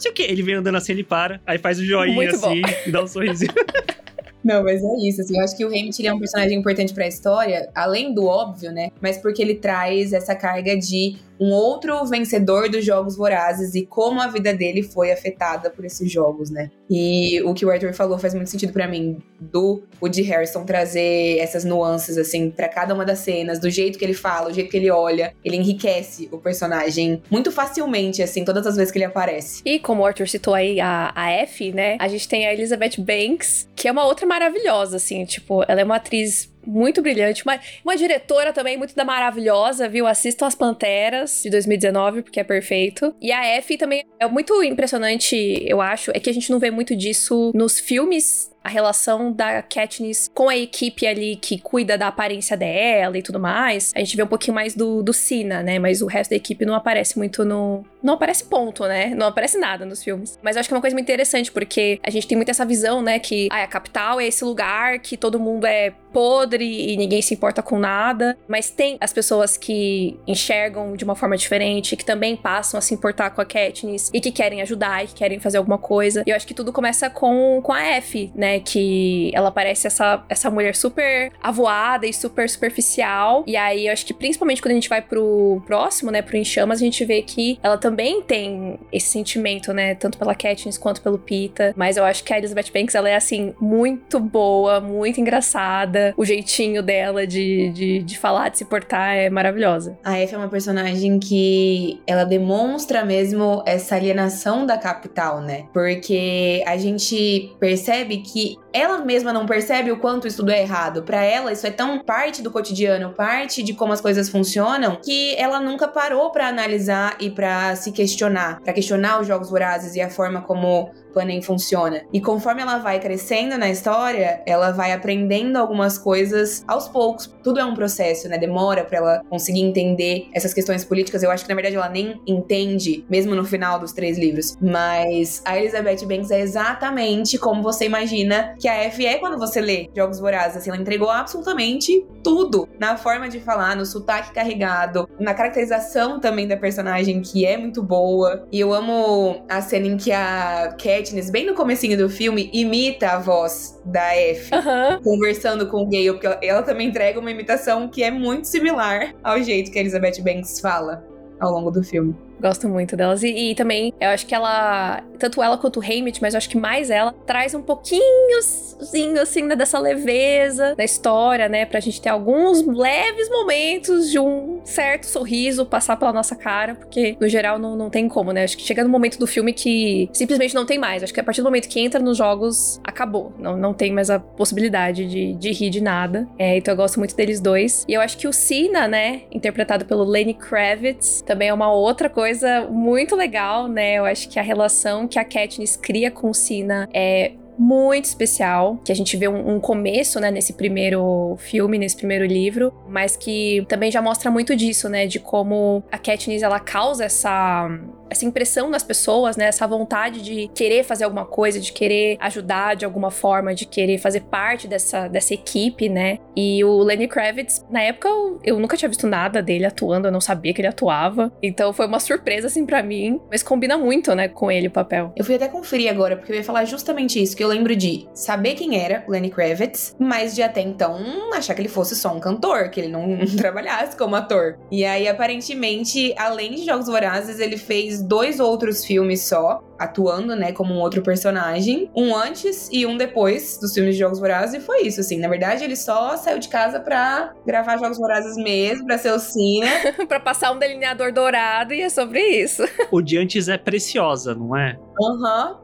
não, sei o quê. Ele vem andando assim, ele para, aí faz o joinha Muito assim, bom. e dá um sorrisinho. Não, mas é isso, assim, eu acho que o Hammett é um personagem importante para a história, além do óbvio, né? Mas porque ele traz essa carga de um outro vencedor dos Jogos Vorazes e como a vida dele foi afetada por esses jogos, né? E o que o Arthur falou faz muito sentido para mim, do Woody Harrison trazer essas nuances, assim, para cada uma das cenas, do jeito que ele fala, o jeito que ele olha, ele enriquece o personagem muito facilmente, assim, todas as vezes que ele aparece. E como o Arthur citou aí a, a F, né? A gente tem a Elizabeth Banks, que é uma outra maravilhosa, assim, tipo, ela é uma atriz muito brilhante. Uma, uma diretora também muito da maravilhosa, viu? Assistam As Panteras, de 2019, porque é perfeito. E a F também é muito impressionante, eu acho, é que a gente não vê muito disso nos filmes a relação da Katniss com a equipe ali que cuida da aparência dela e tudo mais. A gente vê um pouquinho mais do, do Sina, né? Mas o resto da equipe não aparece muito no. Não aparece ponto, né? Não aparece nada nos filmes. Mas eu acho que é uma coisa muito interessante, porque a gente tem muito essa visão, né? Que ah, a capital é esse lugar que todo mundo é podre e ninguém se importa com nada. Mas tem as pessoas que enxergam de uma forma diferente, que também passam a se importar com a Katniss e que querem ajudar e que querem fazer alguma coisa. E eu acho que tudo começa com, com a F, né? Que ela parece essa, essa mulher super avoada e super superficial. E aí eu acho que principalmente quando a gente vai pro próximo, né? Pro Enchamas, a gente vê que ela também também tem esse sentimento, né? Tanto pela Katniss quanto pelo Pita. Mas eu acho que a Elizabeth Banks, ela é, assim, muito boa, muito engraçada. O jeitinho dela de, de, de falar, de se portar é maravilhosa. A F é uma personagem que ela demonstra mesmo essa alienação da capital, né? Porque a gente percebe que ela mesma não percebe o quanto isso tudo é errado. Para ela, isso é tão parte do cotidiano, parte de como as coisas funcionam, que ela nunca parou para analisar e para se questionar, para questionar os jogos vorazes e a forma como Panem funciona. E conforme ela vai crescendo na história, ela vai aprendendo algumas coisas aos poucos. Tudo é um processo, né? Demora para ela conseguir entender essas questões políticas. Eu acho que na verdade ela nem entende, mesmo no final dos três livros. Mas a Elizabeth Banks é exatamente como você imagina que a F é quando você lê Jogos Vorazes. Assim, ela entregou absolutamente tudo na forma de falar, no sotaque carregado, na caracterização também da personagem que é muito boa. E eu amo a cena em que a Katniss, bem no comecinho do filme, imita a voz da F, uhum. conversando com o Gale, porque ela, ela também entrega uma imitação que é muito similar ao jeito que a Elizabeth Banks fala ao longo do filme. Gosto muito delas. E, e, também, eu acho que ela, tanto ela quanto o Haymitch, mas eu acho que mais ela, traz um pouquinhozinho, assim, né, dessa leveza da história, né? Pra gente ter alguns leves momentos de um certo sorriso passar pela nossa cara, porque no geral não, não tem como, né? Acho que chega no momento do filme que simplesmente não tem mais. Acho que a partir do momento que entra nos jogos, acabou. Não, não tem mais a possibilidade de, de rir de nada. É, então eu gosto muito deles dois. E eu acho que o Sina, né, interpretado pelo Lenny Kravitz, também é uma outra coisa coisa muito legal, né? Eu acho que a relação que a Katniss cria com o Sina é muito especial, que a gente vê um, um, começo, né, nesse primeiro filme, nesse primeiro livro, mas que também já mostra muito disso, né, de como a Katniss, ela causa essa essa impressão nas pessoas, né? Essa vontade de querer fazer alguma coisa, de querer ajudar de alguma forma, de querer fazer parte dessa, dessa equipe, né? E o Lenny Kravitz, na época, eu, eu nunca tinha visto nada dele atuando, eu não sabia que ele atuava. Então foi uma surpresa, assim, para mim. Mas combina muito, né, com ele o papel. Eu fui até conferir agora, porque eu ia falar justamente isso, que eu lembro de saber quem era o Lenny Kravitz, mas de até então achar que ele fosse só um cantor, que ele não trabalhasse como ator. E aí, aparentemente, além de Jogos Vorazes, ele fez dois outros filmes só, atuando, né, como um outro personagem. Um antes e um depois dos filmes de Jogos Vorazes, e foi isso, assim. Na verdade, ele só saiu de casa pra gravar Jogos Vorazes mesmo, pra ser o Cine. pra passar um delineador dourado, e é sobre isso. o de antes é preciosa, não é? Aham. Uhum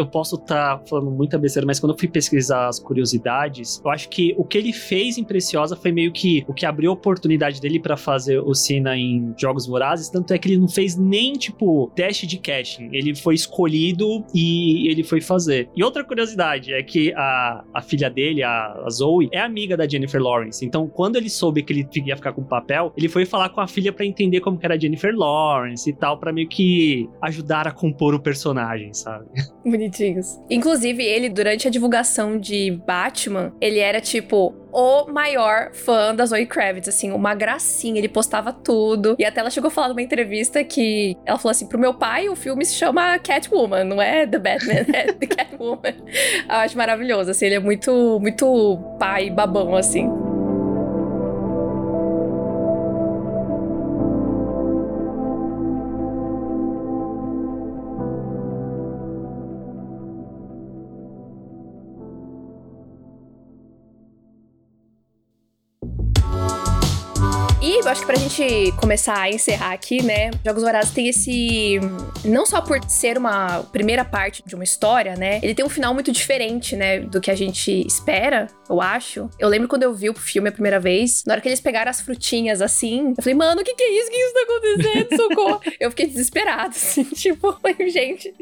eu posso estar tá falando muita besteira, mas quando eu fui pesquisar as curiosidades, eu acho que o que ele fez em Preciosa foi meio que o que abriu a oportunidade dele para fazer o Cena em Jogos Vorazes, tanto é que ele não fez nem, tipo, teste de casting. Ele foi escolhido e ele foi fazer. E outra curiosidade é que a, a filha dele, a, a Zoe, é amiga da Jennifer Lawrence. Então, quando ele soube que ele ia ficar com o papel, ele foi falar com a filha para entender como era a Jennifer Lawrence e tal, para meio que ajudar a compor o personagem, sabe? Bonito bonitinhos. Inclusive, ele, durante a divulgação de Batman, ele era tipo o maior fã da Zoe Kravitz, assim, uma gracinha, ele postava tudo. E até ela chegou a falar numa entrevista que ela falou assim: pro meu pai, o filme se chama Catwoman, não é The Batman, é The Catwoman. Eu acho maravilhoso, assim, ele é muito, muito pai babão, assim. Acho que pra gente começar a encerrar aqui, né? Jogos Vorazes tem esse. Não só por ser uma primeira parte de uma história, né? Ele tem um final muito diferente, né? Do que a gente espera, eu acho. Eu lembro quando eu vi o filme a primeira vez, na hora que eles pegaram as frutinhas assim, eu falei, mano, o que, que é isso? O que isso tá acontecendo? Socorro! eu fiquei desesperada, assim, tipo, gente,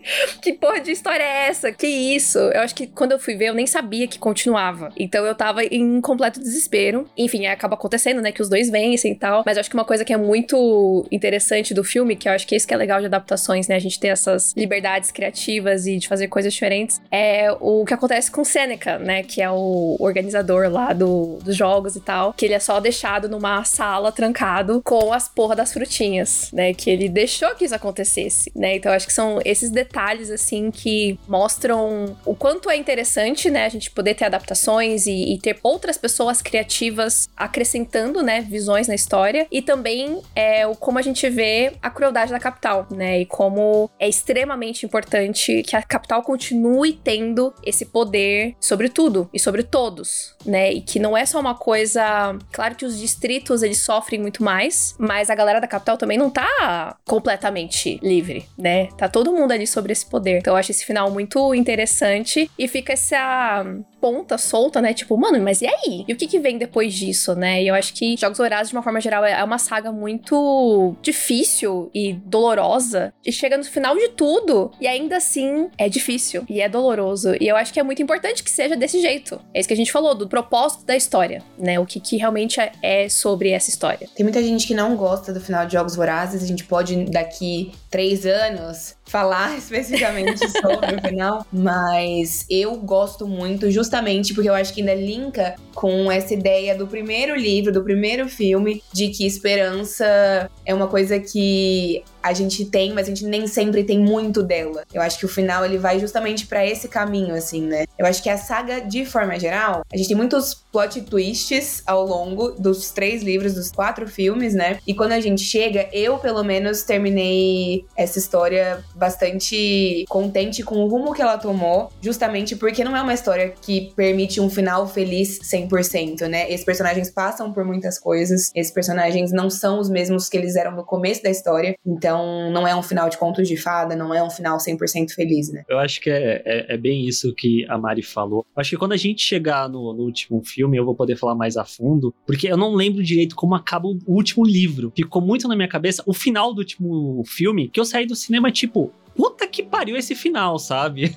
que porra de história é essa? Que isso? Eu acho que quando eu fui ver, eu nem sabia que continuava. Então eu tava em completo desespero. Enfim, acaba acontecendo, né? Que os dois vencem e tal Mas eu acho que uma coisa que é muito interessante do filme, que eu acho que é isso que é legal de adaptações, né? A gente ter essas liberdades criativas e de fazer coisas diferentes, é o que acontece com Seneca, né? Que é o organizador lá do, dos jogos e tal. Que ele é só deixado numa sala trancado com as porra das frutinhas, né? Que ele deixou que isso acontecesse, né? Então eu acho que são esses detalhes, assim, que mostram o quanto é interessante, né? A gente poder ter adaptações e, e ter outras pessoas criativas acrescentando, né? Visões na história história e também é o como a gente vê a crueldade da capital, né? E como é extremamente importante que a capital continue tendo esse poder sobre tudo e sobre todos, né? E que não é só uma coisa, claro que os distritos eles sofrem muito mais, mas a galera da capital também não tá completamente livre, né? Tá todo mundo ali sobre esse poder. Então eu acho esse final muito interessante e fica essa ponta solta, né? Tipo, mano, mas e aí? E o que que vem depois disso, né? E eu acho que Jogos Vorazes, de uma forma geral, é uma saga muito difícil e dolorosa. E chega no final de tudo, e ainda assim é difícil e é doloroso. E eu acho que é muito importante que seja desse jeito. É isso que a gente falou, do propósito da história, né? O que, que realmente é, é sobre essa história. Tem muita gente que não gosta do final de Jogos Vorazes. A gente pode, daqui três anos, falar especificamente sobre o final, mas eu gosto muito justamente porque eu acho que ainda linka com essa ideia do primeiro livro, do primeiro filme, de que esperança é uma coisa que a gente tem, mas a gente nem sempre tem muito dela. Eu acho que o final ele vai justamente para esse caminho, assim, né? Eu acho que a saga, de forma geral, a gente tem muitos plot twists ao longo dos três livros, dos quatro filmes, né? E quando a gente chega, eu pelo menos terminei essa história bastante contente com o rumo que ela tomou, justamente porque não é uma história que permite um final feliz 100%, né? Esses personagens passam por muitas coisas, esses personagens não são os mesmos que eles eram no começo da história, então não é um final de contos de fada, não é um final 100% feliz, né? Eu acho que é, é, é, bem isso que a Mari falou. Acho que quando a gente chegar no, no, último filme, eu vou poder falar mais a fundo, porque eu não lembro direito como acaba o último livro. Ficou muito na minha cabeça o final do último filme, que eu saí do cinema tipo, puta que pariu esse final, sabe?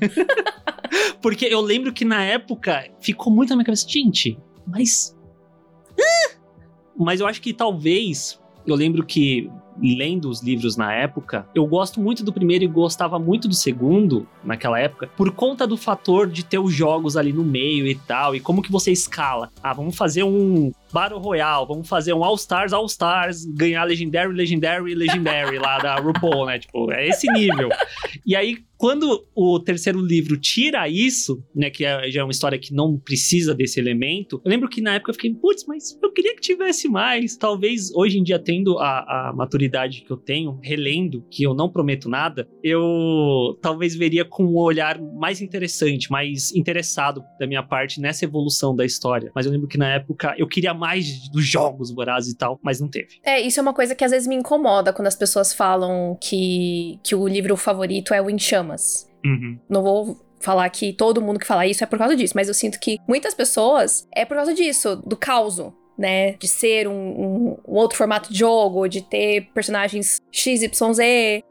Porque eu lembro que na época ficou muito na minha cabeça, gente, mas. Mas eu acho que talvez. Eu lembro que lendo os livros na época, eu gosto muito do primeiro e gostava muito do segundo naquela época, por conta do fator de ter os jogos ali no meio e tal, e como que você escala. Ah, vamos fazer um Battle Royale, vamos fazer um All Stars, All Stars, ganhar Legendary, Legendary, Legendary lá da RuPaul, né? Tipo, é esse nível. E aí, quando o terceiro livro tira isso, né, que é, já é uma história que não precisa desse elemento, eu lembro que na época eu fiquei, putz, mas eu queria que tivesse mais. Talvez hoje em dia, tendo a, a maturidade que eu tenho, relendo, que eu não prometo nada, eu talvez veria com um olhar mais interessante, mais interessado da minha parte nessa evolução da história. Mas eu lembro que na época eu queria mais dos jogos vorazes e tal, mas não teve. É, isso é uma coisa que às vezes me incomoda quando as pessoas falam que, que o livro favorito é o Em Chamas. Uhum. Não vou falar que todo mundo que fala isso é por causa disso, mas eu sinto que muitas pessoas é por causa disso, do caos, né? De ser um, um, um, outro formato de jogo, de ter personagens XYZ,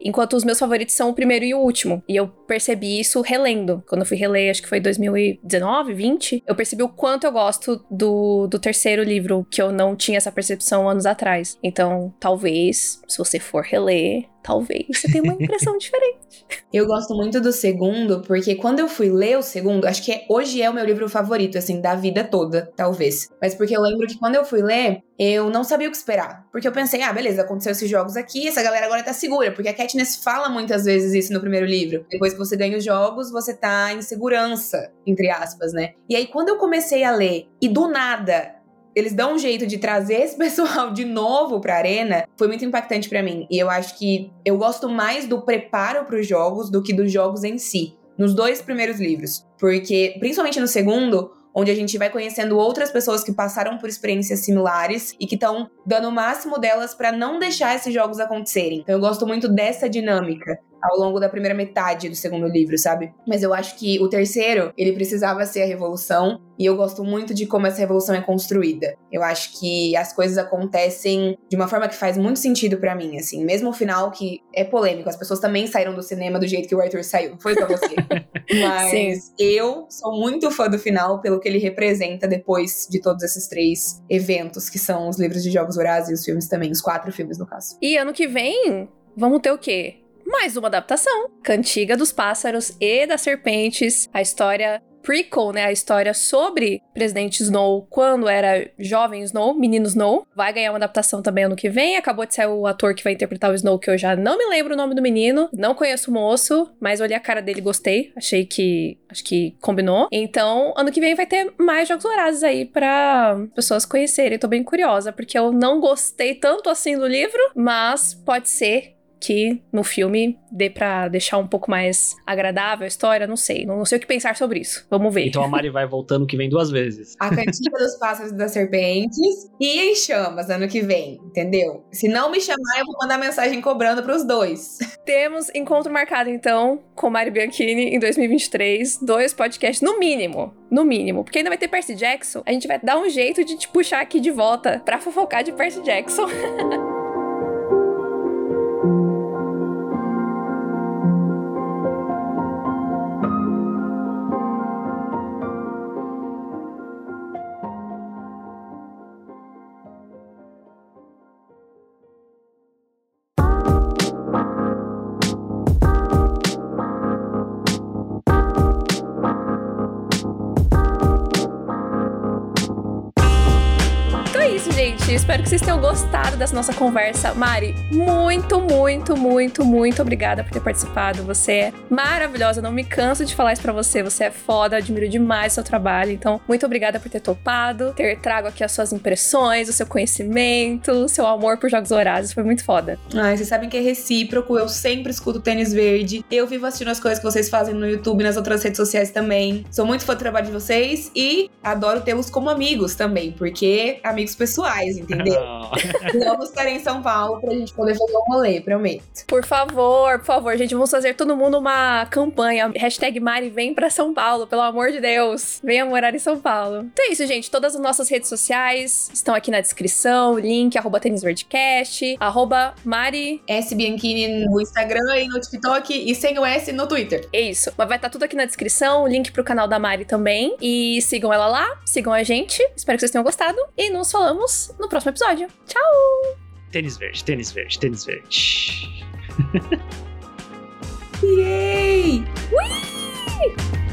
enquanto os meus favoritos são o primeiro e o último. E eu percebi isso relendo. Quando eu fui reler, acho que foi 2019, 20, eu percebi o quanto eu gosto do, do terceiro livro, que eu não tinha essa percepção anos atrás. Então, talvez, se você for reler, talvez você tenha uma impressão diferente. Eu gosto muito do segundo, porque quando eu fui ler o segundo, acho que é, hoje é o meu livro favorito, assim, da vida toda, talvez. Mas porque eu lembro que quando eu fui ler, eu não sabia o que esperar. Porque eu pensei, ah, beleza, aconteceu esses jogos aqui, essa galera agora tá segura. Porque a Katniss fala muitas vezes isso no primeiro livro. Depois que você ganha os jogos, você tá em segurança, entre aspas, né? E aí, quando eu comecei a ler, e do nada eles dão um jeito de trazer esse pessoal de novo pra arena, foi muito impactante para mim. E eu acho que eu gosto mais do preparo para os jogos do que dos jogos em si. Nos dois primeiros livros. Porque, principalmente no segundo, onde a gente vai conhecendo outras pessoas que passaram por experiências similares e que estão dando o máximo delas para não deixar esses jogos acontecerem. Então eu gosto muito dessa dinâmica ao longo da primeira metade do segundo livro, sabe? Mas eu acho que o terceiro, ele precisava ser a revolução, e eu gosto muito de como essa revolução é construída. Eu acho que as coisas acontecem de uma forma que faz muito sentido para mim, assim, mesmo o final que é polêmico, as pessoas também saíram do cinema do jeito que o Arthur saiu, foi pra você. Mas Sim. eu sou muito fã do final pelo que ele representa depois de todos esses três eventos que são os livros de Jogos Vorazes e os filmes também, os quatro filmes no caso. E ano que vem, vamos ter o quê? Mais uma adaptação. Cantiga dos Pássaros e das Serpentes, a história prequel, né? A história sobre Presidente Snow quando era jovem Snow, menino Snow. Vai ganhar uma adaptação também ano que vem. Acabou de sair o ator que vai interpretar o Snow, que eu já não me lembro o nome do menino. Não conheço o moço, mas olhei a cara dele gostei. Achei que. Acho que combinou. Então, ano que vem vai ter mais jogos horazes aí para pessoas conhecerem. Tô bem curiosa, porque eu não gostei tanto assim do livro, mas pode ser que no filme dê pra deixar um pouco mais agradável a história, não sei. Não, sei o que pensar sobre isso. Vamos ver. Então a Mari vai voltando que vem duas vezes. A Cantiga dos Pássaros e das Serpentes e em Chamas ano que vem, entendeu? Se não me chamar, eu vou mandar mensagem cobrando pros dois. Temos encontro marcado, então, com Mari Bianchini em 2023. Dois podcasts, no mínimo. No mínimo. Porque ainda vai ter Percy Jackson. A gente vai dar um jeito de te puxar aqui de volta pra fofocar de Percy Jackson. dessa nossa conversa. Mari, muito, muito, muito, muito obrigada por ter participado. Você é maravilhosa, não me canso de falar isso pra você. Você é foda, admiro demais o seu trabalho. Então, muito obrigada por ter topado, ter trago aqui as suas impressões, o seu conhecimento, o seu amor por Jogos Horazes. Foi muito foda. Ai, vocês sabem que é recíproco. Eu sempre escuto Tênis Verde. Eu vivo assistindo as coisas que vocês fazem no YouTube e nas outras redes sociais também. Sou muito fã do trabalho de vocês e adoro tê-los como amigos também, porque amigos pessoais, entendeu? Vamos estar em São Paulo pra gente poder fazer um rolê, prometo. Por favor, por favor, gente, vamos fazer todo mundo uma campanha. Hashtag Mari vem pra São Paulo, pelo amor de Deus. Venha morar em São Paulo. Então é isso, gente. Todas as nossas redes sociais estão aqui na descrição. Link, arroba tênisverdecast, arroba Mari... S Bianchini no Instagram e no TikTok e sem o S no Twitter. É isso. Mas vai estar tá tudo aqui na descrição. Link pro canal da Mari também. E sigam ela lá, sigam a gente. Espero que vocês tenham gostado. E nos falamos no próximo episódio. Tchau! Tênis verde, tênis verde, tênis verde. Yay! Whee!